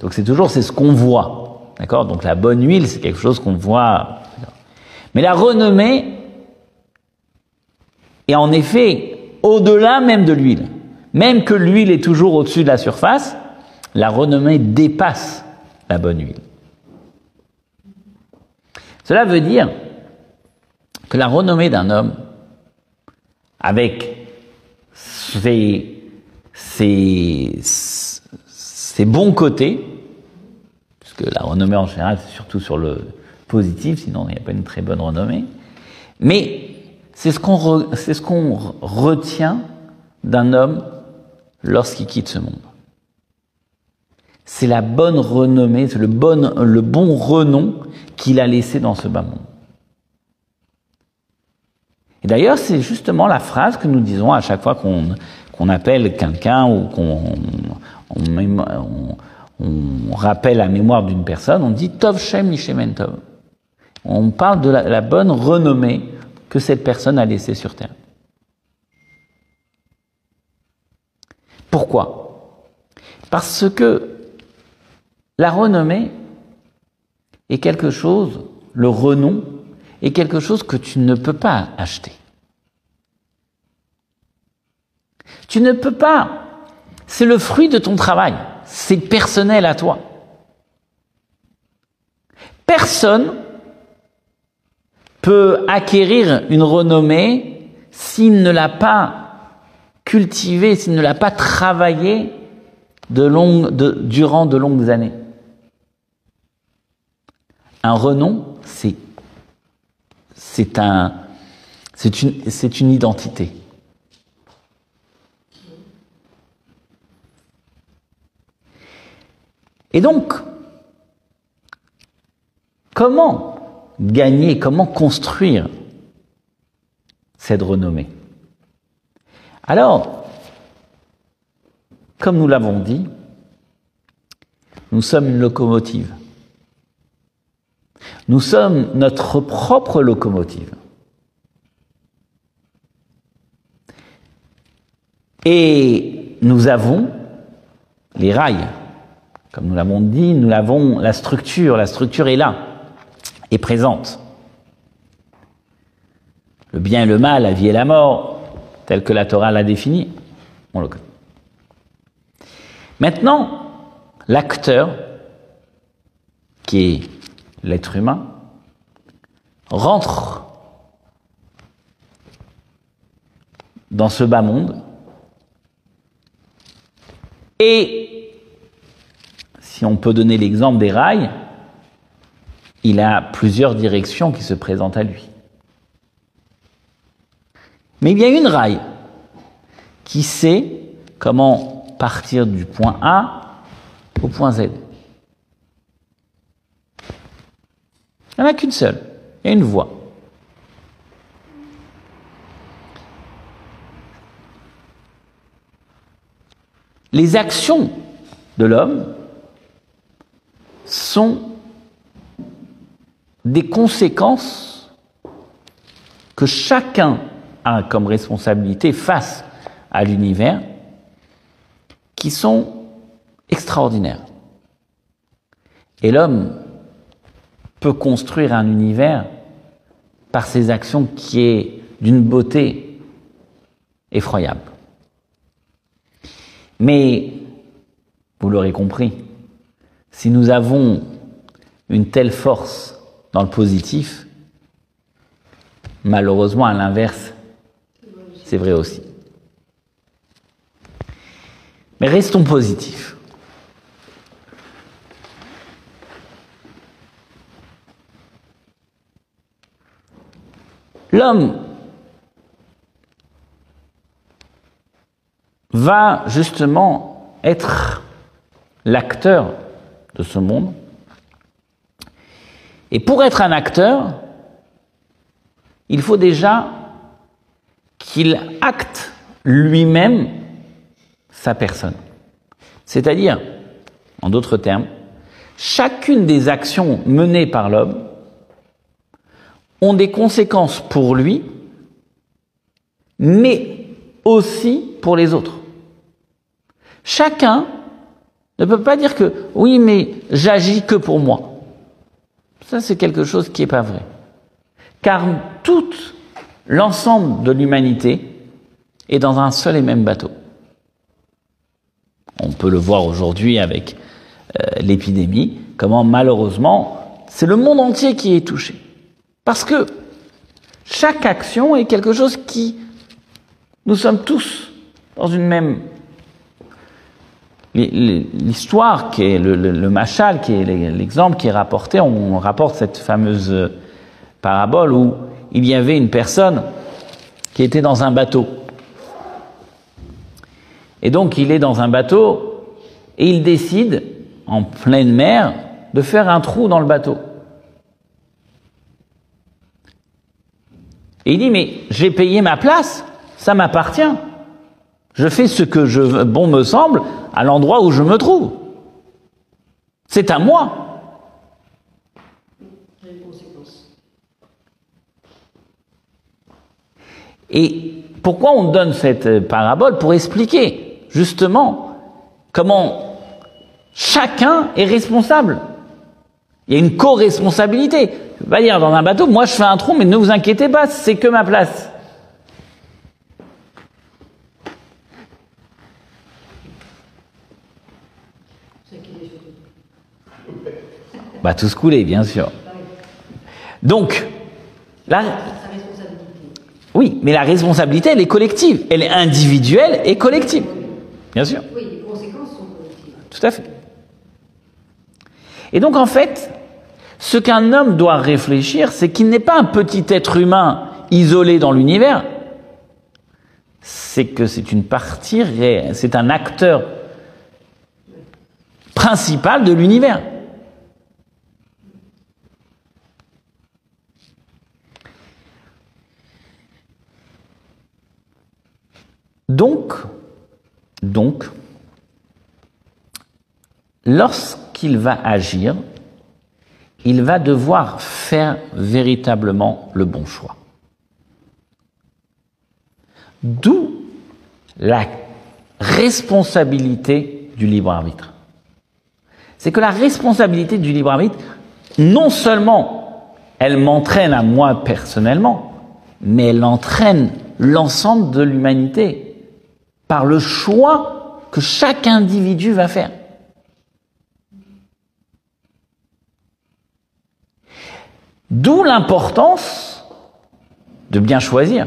Donc c'est toujours, c'est ce qu'on voit. D'accord? Donc la bonne huile, c'est quelque chose qu'on voit. Mais la renommée est en effet au-delà même de l'huile. Même que l'huile est toujours au-dessus de la surface, la renommée dépasse la bonne huile. Cela veut dire que la renommée d'un homme, avec ses, bons côtés, puisque la renommée en général c'est surtout sur le positif, sinon il n'y a pas une très bonne renommée, mais c'est ce qu'on ce qu'on retient d'un homme lorsqu'il quitte ce monde c'est la bonne renommée, c'est le bon, le bon renom qu'il a laissé dans ce bas monde. Et d'ailleurs, c'est justement la phrase que nous disons à chaque fois qu'on appelle quelqu'un ou qu'on on, rappelle la mémoire d'une personne, on dit Tov Shem Tov. On parle de la bonne renommée que cette personne a laissée sur terre. Pourquoi? Parce que la renommée est quelque chose, le renom est quelque chose que tu ne peux pas acheter. Tu ne peux pas. C'est le fruit de ton travail. C'est personnel à toi. Personne peut acquérir une renommée s'il ne l'a pas cultivée, s'il ne l'a pas travaillée durant de longues années. Un renom, c'est c'est un c'est une c'est une identité. Et donc, comment gagner, comment construire cette renommée Alors, comme nous l'avons dit, nous sommes une locomotive. Nous sommes notre propre locomotive. Et nous avons les rails. Comme nous l'avons dit, nous avons la structure. La structure est là, est présente. Le bien et le mal, la vie et la mort, tel que la Torah l'a défini, on le connaît. Maintenant, l'acteur, qui est l'être humain, rentre dans ce bas monde et, si on peut donner l'exemple des rails, il a plusieurs directions qui se présentent à lui. Mais il y a une raille qui sait comment partir du point A au point Z. Il n'y en a qu'une seule. Il une voie. Les actions de l'homme sont des conséquences que chacun a comme responsabilité face à l'univers qui sont extraordinaires. Et l'homme peut construire un univers par ses actions qui est d'une beauté effroyable. Mais, vous l'aurez compris, si nous avons une telle force dans le positif, malheureusement, à l'inverse, c'est vrai aussi. Mais restons positifs. L'homme va justement être l'acteur de ce monde. Et pour être un acteur, il faut déjà qu'il acte lui-même sa personne. C'est-à-dire, en d'autres termes, chacune des actions menées par l'homme ont des conséquences pour lui, mais aussi pour les autres. Chacun ne peut pas dire que oui, mais j'agis que pour moi. Ça, c'est quelque chose qui n'est pas vrai. Car tout l'ensemble de l'humanité est dans un seul et même bateau. On peut le voir aujourd'hui avec euh, l'épidémie, comment malheureusement c'est le monde entier qui est touché. Parce que chaque action est quelque chose qui, nous sommes tous dans une même L'histoire, qui est le, le, machal, qui est l'exemple qui est rapporté, on rapporte cette fameuse parabole où il y avait une personne qui était dans un bateau. Et donc il est dans un bateau et il décide, en pleine mer, de faire un trou dans le bateau. Et il dit, mais j'ai payé ma place, ça m'appartient. Je fais ce que je, bon me semble à l'endroit où je me trouve. C'est à moi. Et pourquoi on donne cette parabole Pour expliquer justement comment chacun est responsable? Il y a une co-responsabilité. Je pas dire dans un bateau, moi je fais un trou, mais ne vous inquiétez pas, c'est que ma place. Bah tous couler, bien sûr. Donc, là. Oui, mais la responsabilité, elle est collective. Elle est individuelle et collective. Bien sûr. Oui, les conséquences sont collectives. Tout à fait. Et donc, en fait, ce qu'un homme doit réfléchir, c'est qu'il n'est pas un petit être humain isolé dans l'univers. C'est que c'est une partie, c'est un acteur principal de l'univers. Donc, donc, lorsqu'il va agir, il va devoir faire véritablement le bon choix. D'où la responsabilité du libre arbitre. C'est que la responsabilité du libre arbitre, non seulement elle m'entraîne à moi personnellement, mais elle entraîne l'ensemble de l'humanité par le choix que chaque individu va faire. D'où l'importance de bien choisir.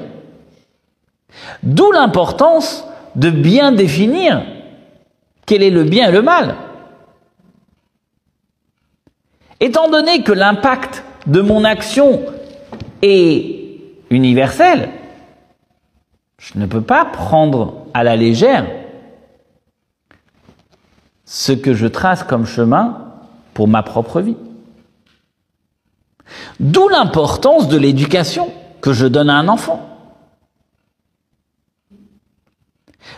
D'où l'importance de bien définir quel est le bien et le mal. Étant donné que l'impact de mon action est universel, je ne peux pas prendre à la légère ce que je trace comme chemin pour ma propre vie. D'où l'importance de l'éducation que je donne à un enfant.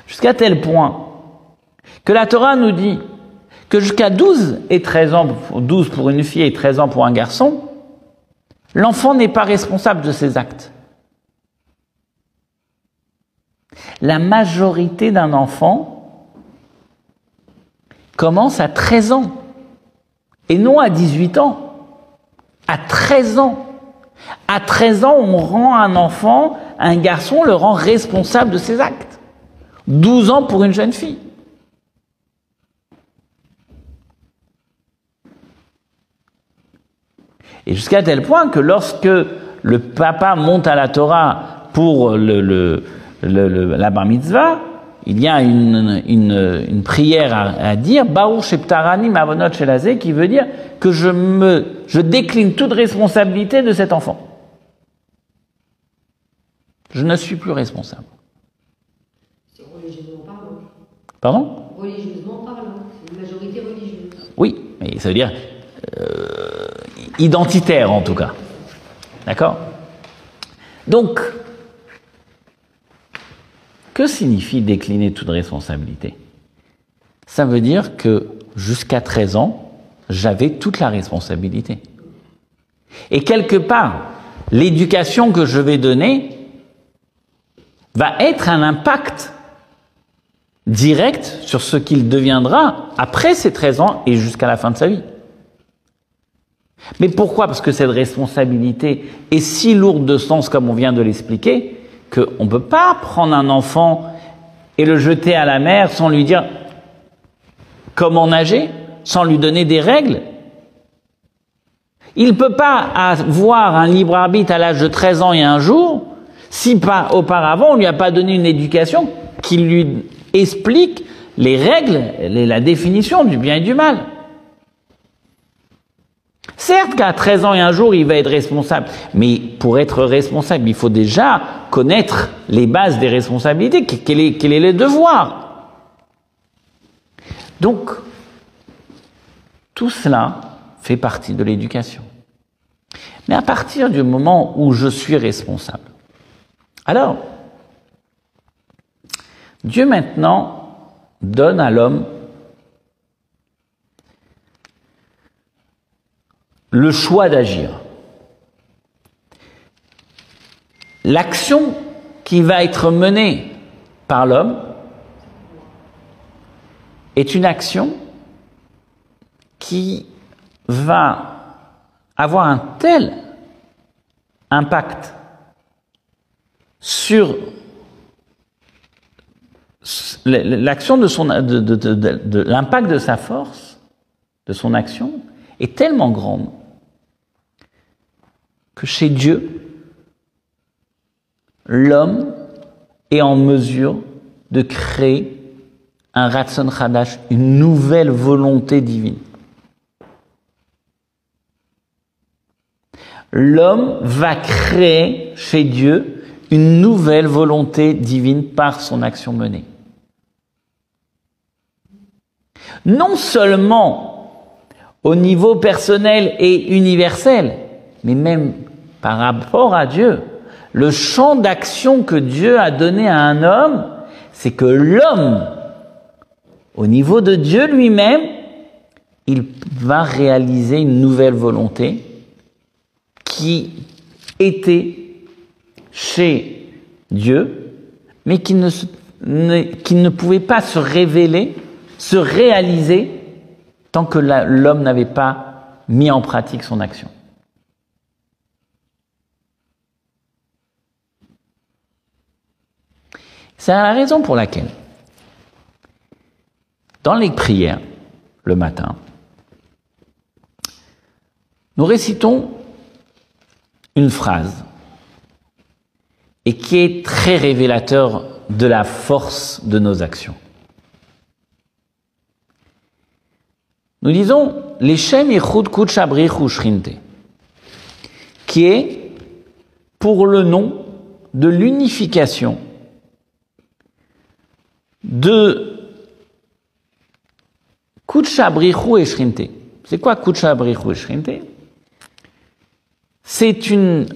Jusqu'à tel point que la Torah nous dit que jusqu'à 12 et 13 ans, 12 pour une fille et 13 ans pour un garçon, l'enfant n'est pas responsable de ses actes. La majorité d'un enfant commence à 13 ans et non à 18 ans. À 13 ans. À 13 ans, on rend un enfant, un garçon, le rend responsable de ses actes. 12 ans pour une jeune fille. Et jusqu'à tel point que lorsque le papa monte à la Torah pour le, la bar mitzvah, il y a une, une, prière à, dire, Baruch Sheptarani Mavonot Shelazé, qui veut dire que je, me, je décline toute responsabilité de cet enfant. Je ne suis plus responsable. C'est religieusement parlant. Pardon? Religieusement parlant, c'est une majorité religieuse. Oui, mais ça veut dire euh, identitaire en tout cas. D'accord? Donc, que signifie décliner toute responsabilité? Ça veut dire que jusqu'à 13 ans, j'avais toute la responsabilité. Et quelque part, l'éducation que je vais donner va être un impact direct sur ce qu'il deviendra après ses 13 ans et jusqu'à la fin de sa vie. Mais pourquoi? Parce que cette responsabilité est si lourde de sens comme on vient de l'expliquer, qu'on ne peut pas prendre un enfant et le jeter à la mer sans lui dire comment nager, sans lui donner des règles. Il ne peut pas avoir un libre arbitre à l'âge de 13 ans et un jour si pas auparavant on ne lui a pas donné une éducation qui lui explique les règles, la définition du bien et du mal. Certes qu'à 13 ans et un jour, il va être responsable, mais pour être responsable, il faut déjà connaître les bases des responsabilités, quel est, quel est le devoir? Donc, tout cela fait partie de l'éducation. Mais à partir du moment où je suis responsable, alors, Dieu maintenant donne à l'homme le choix d'agir. L'action qui va être menée par l'homme est une action qui va avoir un tel impact sur l'action de son l'impact de sa force, de son action, est tellement grande que chez Dieu, l'homme est en mesure de créer un Ratson Hadash, une nouvelle volonté divine. L'homme va créer chez Dieu une nouvelle volonté divine par son action menée. Non seulement au niveau personnel et universel, mais même par rapport à Dieu. Le champ d'action que Dieu a donné à un homme, c'est que l'homme, au niveau de Dieu lui-même, il va réaliser une nouvelle volonté qui était chez Dieu, mais qui ne, pouvait pas se révéler, se réaliser, tant que l'homme n'avait pas mis en pratique son action. C'est la raison pour laquelle, dans les prières, le matin, nous récitons une phrase et qui est très révélateur de la force de nos actions. Nous disons les Shem Yichud Kuchabrichu Shrinte, qui est pour le nom de l'unification de Kuchabrichu et Shrinte. C'est quoi Kuchabrichu et Shrinte C'est une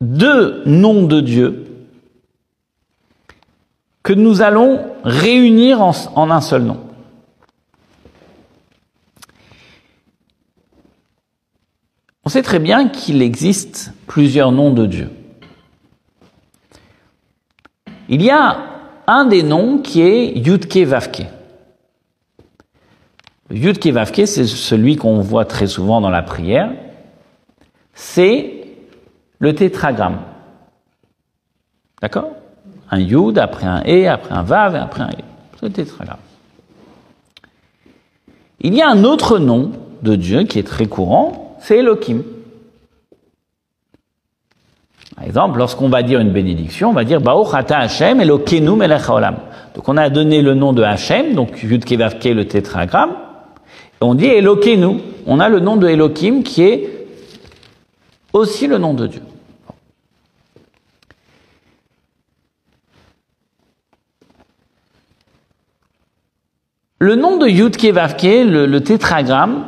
deux noms de Dieu que nous allons réunir en, en un seul nom. On sait très bien qu'il existe plusieurs noms de Dieu. Il y a un des noms qui est Yudke Vavke. Yudke Vavke, c'est celui qu'on voit très souvent dans la prière. C'est le tétragramme. D'accord? Un Yud, après un E, après un Vav, et après un E. Le tétragramme. Il y a un autre nom de Dieu qui est très courant, c'est Elohim. Par exemple, lorsqu'on va dire une bénédiction, on va dire Baruch ata Hashem Elokeinu melech. Donc on a donné le nom de Hashem, donc Yud Kevavke, le tétragramme, et on dit Elokeinu. On a le nom de Elohim qui est aussi le nom de Dieu. Le nom de Yud Kevavke, le, le tétragramme,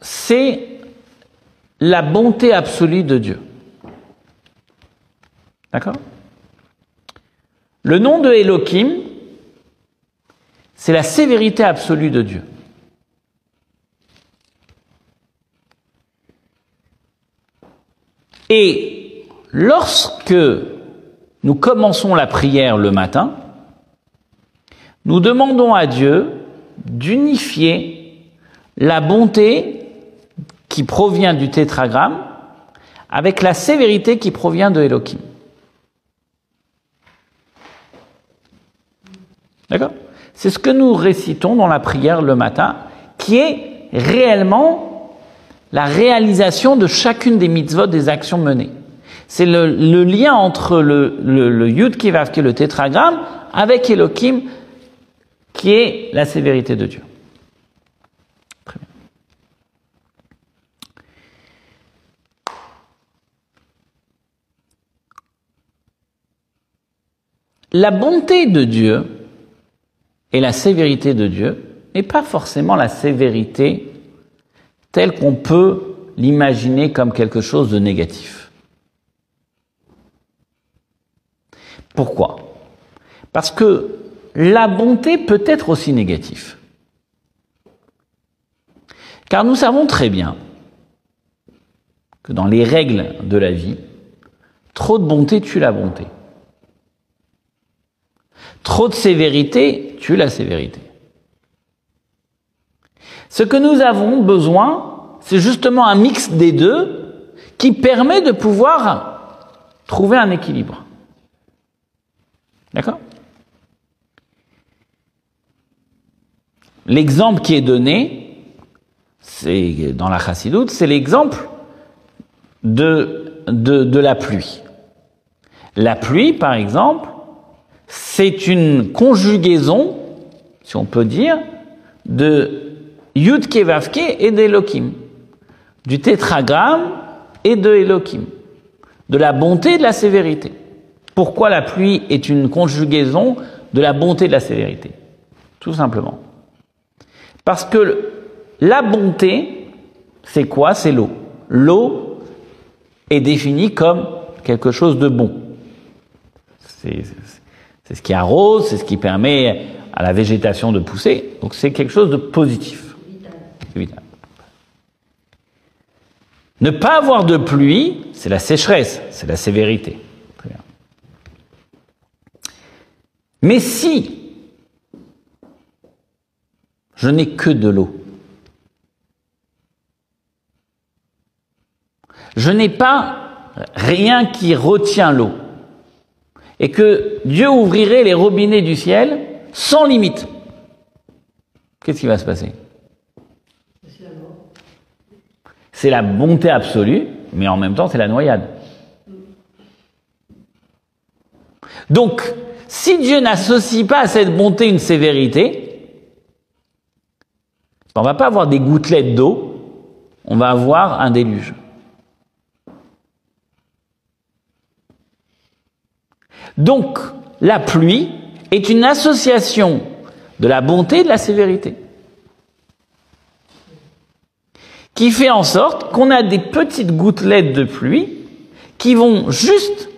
c'est la bonté absolue de Dieu. D'accord? Le nom de Elohim, c'est la sévérité absolue de Dieu. Et lorsque nous commençons la prière le matin, nous demandons à Dieu d'unifier la bonté qui provient du tétragramme avec la sévérité qui provient de Elohim. D'accord? C'est ce que nous récitons dans la prière le matin, qui est réellement la réalisation de chacune des mitzvot, des actions menées. C'est le, lien entre le, le, Yud qui est le tétragramme, avec Elohim, qui est la sévérité de Dieu. Très bien. La bonté de Dieu et la sévérité de Dieu n'est pas forcément la sévérité telle qu'on peut l'imaginer comme quelque chose de négatif. Pourquoi? Parce que la bonté peut être aussi négative. Car nous savons très bien que dans les règles de la vie, trop de bonté tue la bonté. Trop de sévérité tue la sévérité. Ce que nous avons besoin, c'est justement un mix des deux qui permet de pouvoir trouver un équilibre. D'accord? L'exemple qui est donné, c'est dans la chassidoute, c'est l'exemple de, de, de la pluie. La pluie, par exemple, c'est une conjugaison, si on peut dire, de Yud Kevavke et d'Elohim, du tétragramme et de Elohim, de la bonté et de la sévérité. Pourquoi la pluie est une conjugaison de la bonté et de la sévérité? Tout simplement. Parce que la bonté, c'est quoi? C'est l'eau. L'eau est définie comme quelque chose de bon. Ce qui arrose, c'est ce qui permet à la végétation de pousser. Donc c'est quelque chose de positif. C'est vital. Ne pas avoir de pluie, c'est la sécheresse, c'est la sévérité. Très bien. Mais si je n'ai que de l'eau, je n'ai pas rien qui retient l'eau, et que Dieu ouvrirait les robinets du ciel sans limite, qu'est-ce qui va se passer? C'est la bonté absolue, mais en même temps c'est la noyade. Donc, si Dieu n'associe pas à cette bonté une sévérité, On va pas avoir des gouttelettes d'eau, on va avoir un déluge. Donc, la pluie est une association de la bonté et de la sévérité. Qui fait en sorte qu'on a des petites gouttelettes de pluie qui vont juste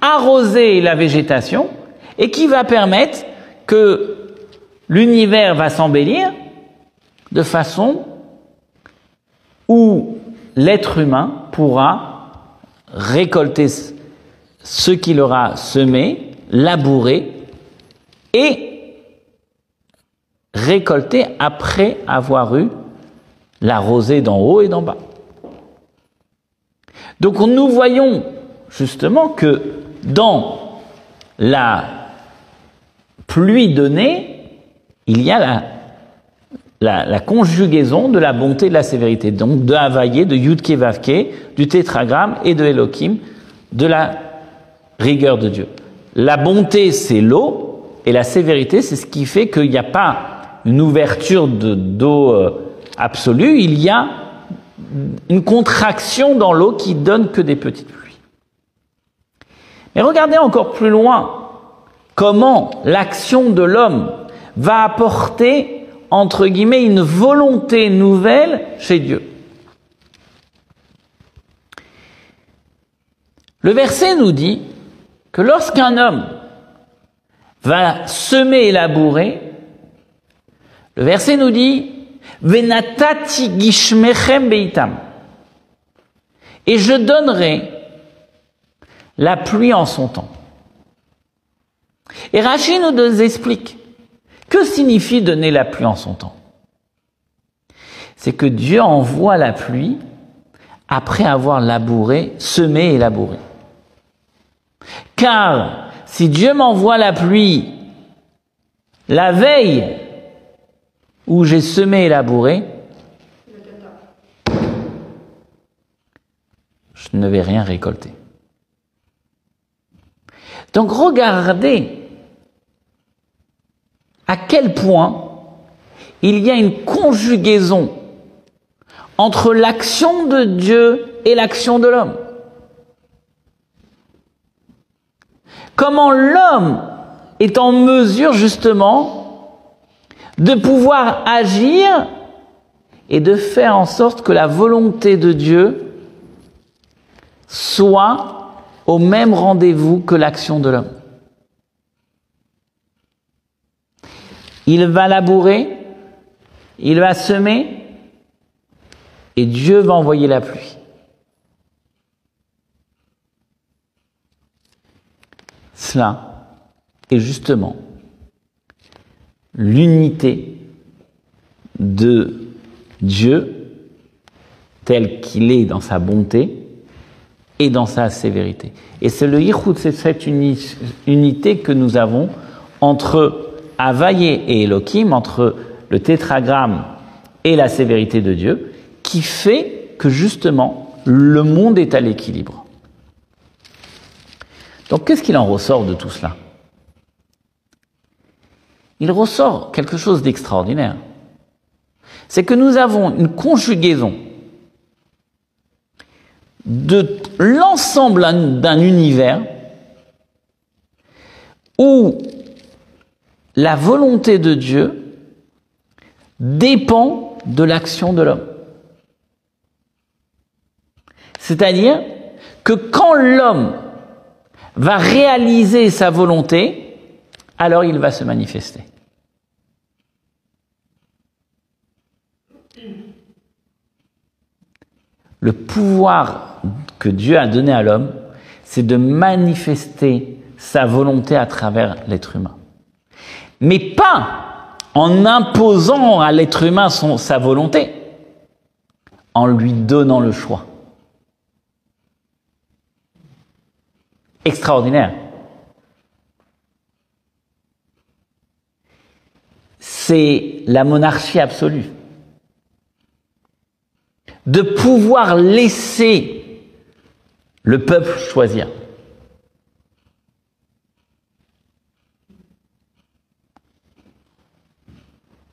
arroser la végétation et qui va permettre que l'univers va s'embellir de façon où l'être humain pourra récolter ce qu'il aura semé, labourer et récolter après avoir eu la rosée d'en haut et d'en bas. Donc nous voyons justement que dans la pluie donnée, il y a la, conjugaison de la bonté et de la sévérité. Donc de Havaïe, de Yudke Vavke, du tétragramme et de Elohim, de la rigueur de Dieu. La bonté, c'est l'eau, et la sévérité, c'est ce qui fait qu'il n'y a pas une ouverture d'eau euh, absolue, il y a une contraction dans l'eau qui donne que des petites pluies. Mais regardez encore plus loin comment l'action de l'homme va apporter, entre guillemets, une volonté nouvelle chez Dieu. Le verset nous dit que lorsqu'un homme va semer et labourer, le verset nous dit Venatati gishmechem beitam. Et je donnerai la pluie en son temps. Et Rachid nous explique que signifie donner la pluie en son temps? C'est que Dieu envoie la pluie après avoir labouré, semé et labouré. Car si Dieu m'envoie la pluie la veille où j'ai semé et labouré, je ne vais rien récolter. Donc regardez à quel point il y a une conjugaison entre l'action de Dieu et l'action de l'homme. Comment l'homme est en mesure justement de pouvoir agir et de faire en sorte que la volonté de Dieu soit au même rendez-vous que l'action de l'homme. Il va labourer, il va semer, et Dieu va envoyer la pluie. Cela est justement l'unité de Dieu tel qu'il est dans sa bonté et dans sa sévérité. Et c'est le yichud, c'est cette unité que nous avons entre Havaïe et Elohim, entre le tétragramme et la sévérité de Dieu, qui fait que justement le monde est à l'équilibre. Donc qu'est-ce qu'il en ressort de tout cela? Il ressort quelque chose d'extraordinaire. C'est que nous avons une conjugaison de l'ensemble d'un univers où la volonté de Dieu dépend de l'action de l'homme. C'est-à-dire que quand l'homme va réaliser sa volonté, alors il va se manifester. Le pouvoir que Dieu a donné à l'homme, c'est de manifester sa volonté à travers l'être humain. Mais pas en imposant à l'être humain sa volonté, en lui donnant le choix. Extraordinaire. C'est la monarchie absolue. De pouvoir laisser le peuple choisir.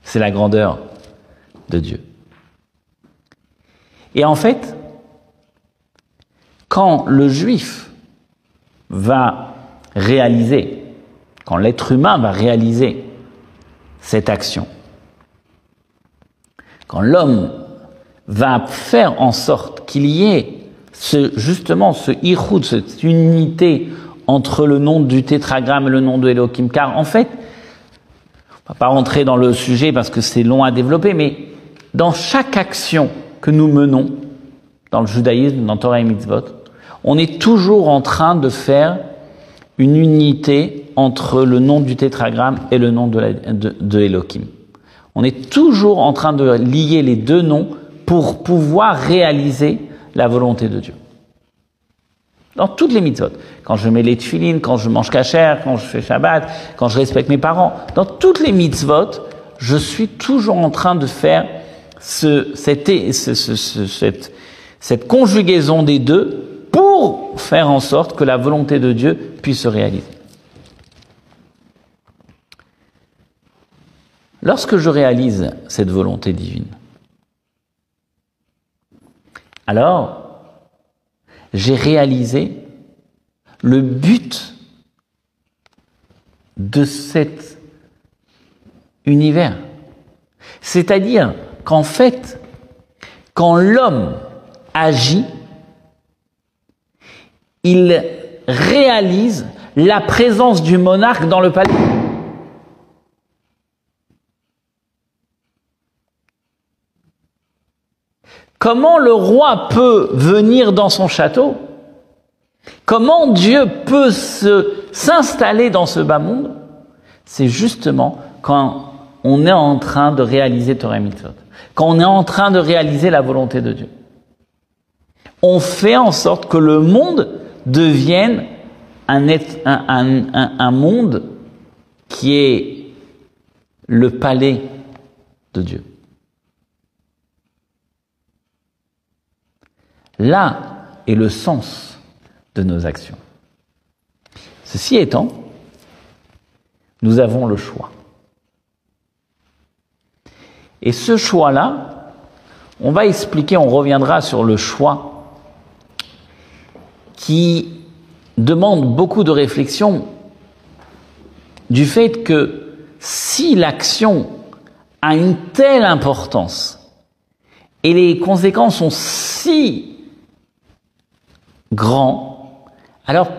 C'est la grandeur de Dieu. Et en fait, quand le juif va réaliser, quand l'être humain va réaliser cette action, quand l'homme va faire en sorte qu'il y ait ce, justement ce iroud, cette unité entre le nom du tétragramme et le nom de Elohim, car en fait, on va pas rentrer dans le sujet parce que c'est long à développer, mais dans chaque action que nous menons, dans le judaïsme, dans Torah et Mitzvot, on est toujours en train de faire une unité entre le nom du tétragramme et le nom de, la, Elohim. On est toujours en train de lier les deux noms pour pouvoir réaliser la volonté de Dieu. Dans toutes les mitzvot. Quand je mets les tefilines, quand je mange kasher, quand je fais Shabbat, quand je respecte mes parents. Dans toutes les mitzvot, je suis toujours en train de faire ce, cette, ce, ce, cette, cette conjugaison des deux pour faire en sorte que la volonté de Dieu puisse se réaliser. Lorsque je réalise cette volonté divine, alors j'ai réalisé le but de cet univers. C'est-à-dire qu'en fait, quand l'homme agit, il réalise la présence du monarque dans le palais. Comment le roi peut venir dans son château? Comment Dieu peut s'installer dans ce bas monde? C'est justement quand on est en train de réaliser Torah Mitzvot, quand on est en train de réaliser la volonté de Dieu. On fait en sorte que le monde devienne un, un, un, un monde qui est le palais de Dieu. Là est le sens de nos actions. Ceci étant, nous avons le choix. Et ce choix-là, on va expliquer, on reviendra sur le choix qui demande beaucoup de réflexion du fait que si l'action a une telle importance et les conséquences sont si grand, alors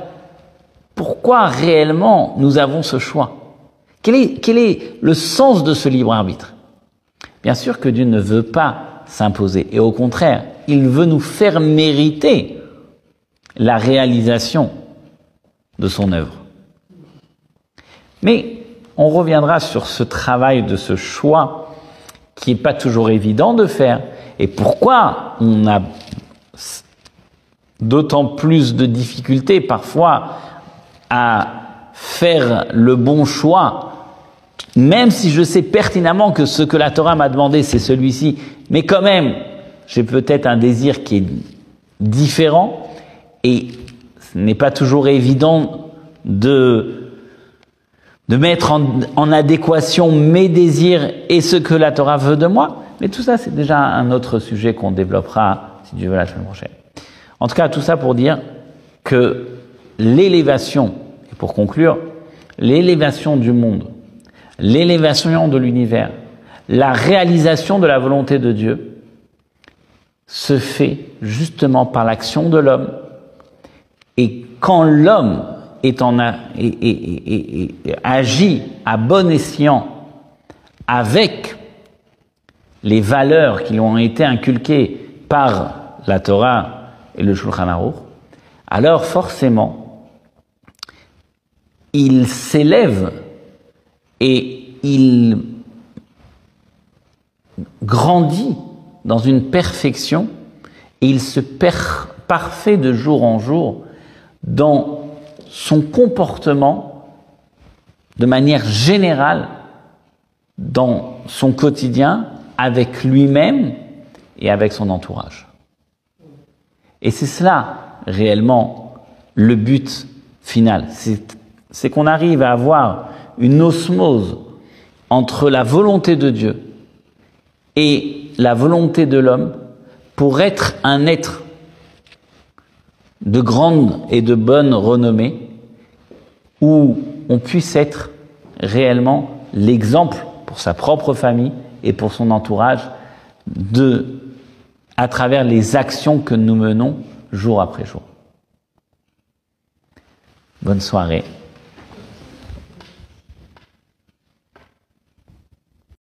pourquoi réellement nous avons ce choix? Quel est, quel est le sens de ce libre arbitre? Bien sûr que Dieu ne veut pas s'imposer, et au contraire, il veut nous faire mériter la réalisation de son œuvre. Mais on reviendra sur ce travail de ce choix qui n'est pas toujours évident de faire, et pourquoi on a d'autant plus de difficultés parfois à faire le bon choix, même si je sais pertinemment que ce que la Torah m'a demandé, c'est celui-ci, mais quand même, j'ai peut-être un désir qui est différent, et ce n'est pas toujours évident de, de mettre en, en adéquation mes désirs et ce que la Torah veut de moi, mais tout ça, c'est déjà un autre sujet qu'on développera, si Dieu veut, la semaine prochaine. En tout cas, tout ça pour dire que l'élévation, et pour conclure, l'élévation du monde, l'élévation de l'univers, la réalisation de la volonté de Dieu se fait justement par l'action de l'homme. Et quand l'homme agit à bon escient avec les valeurs qui lui ont été inculquées par la Torah et le Shulchan Aruch, alors forcément, il s'élève et il grandit dans une perfection et il se parfait de jour en jour dans son comportement de manière générale dans son quotidien avec lui-même et avec son entourage. Et c'est cela réellement le but final. C'est qu'on arrive à avoir une osmose entre la volonté de Dieu et la volonté de l'homme pour être un être de grande et de bonne renommée, où on puisse être réellement l'exemple pour sa propre famille et pour son entourage de, à travers les actions que nous menons jour après jour. Bonne soirée.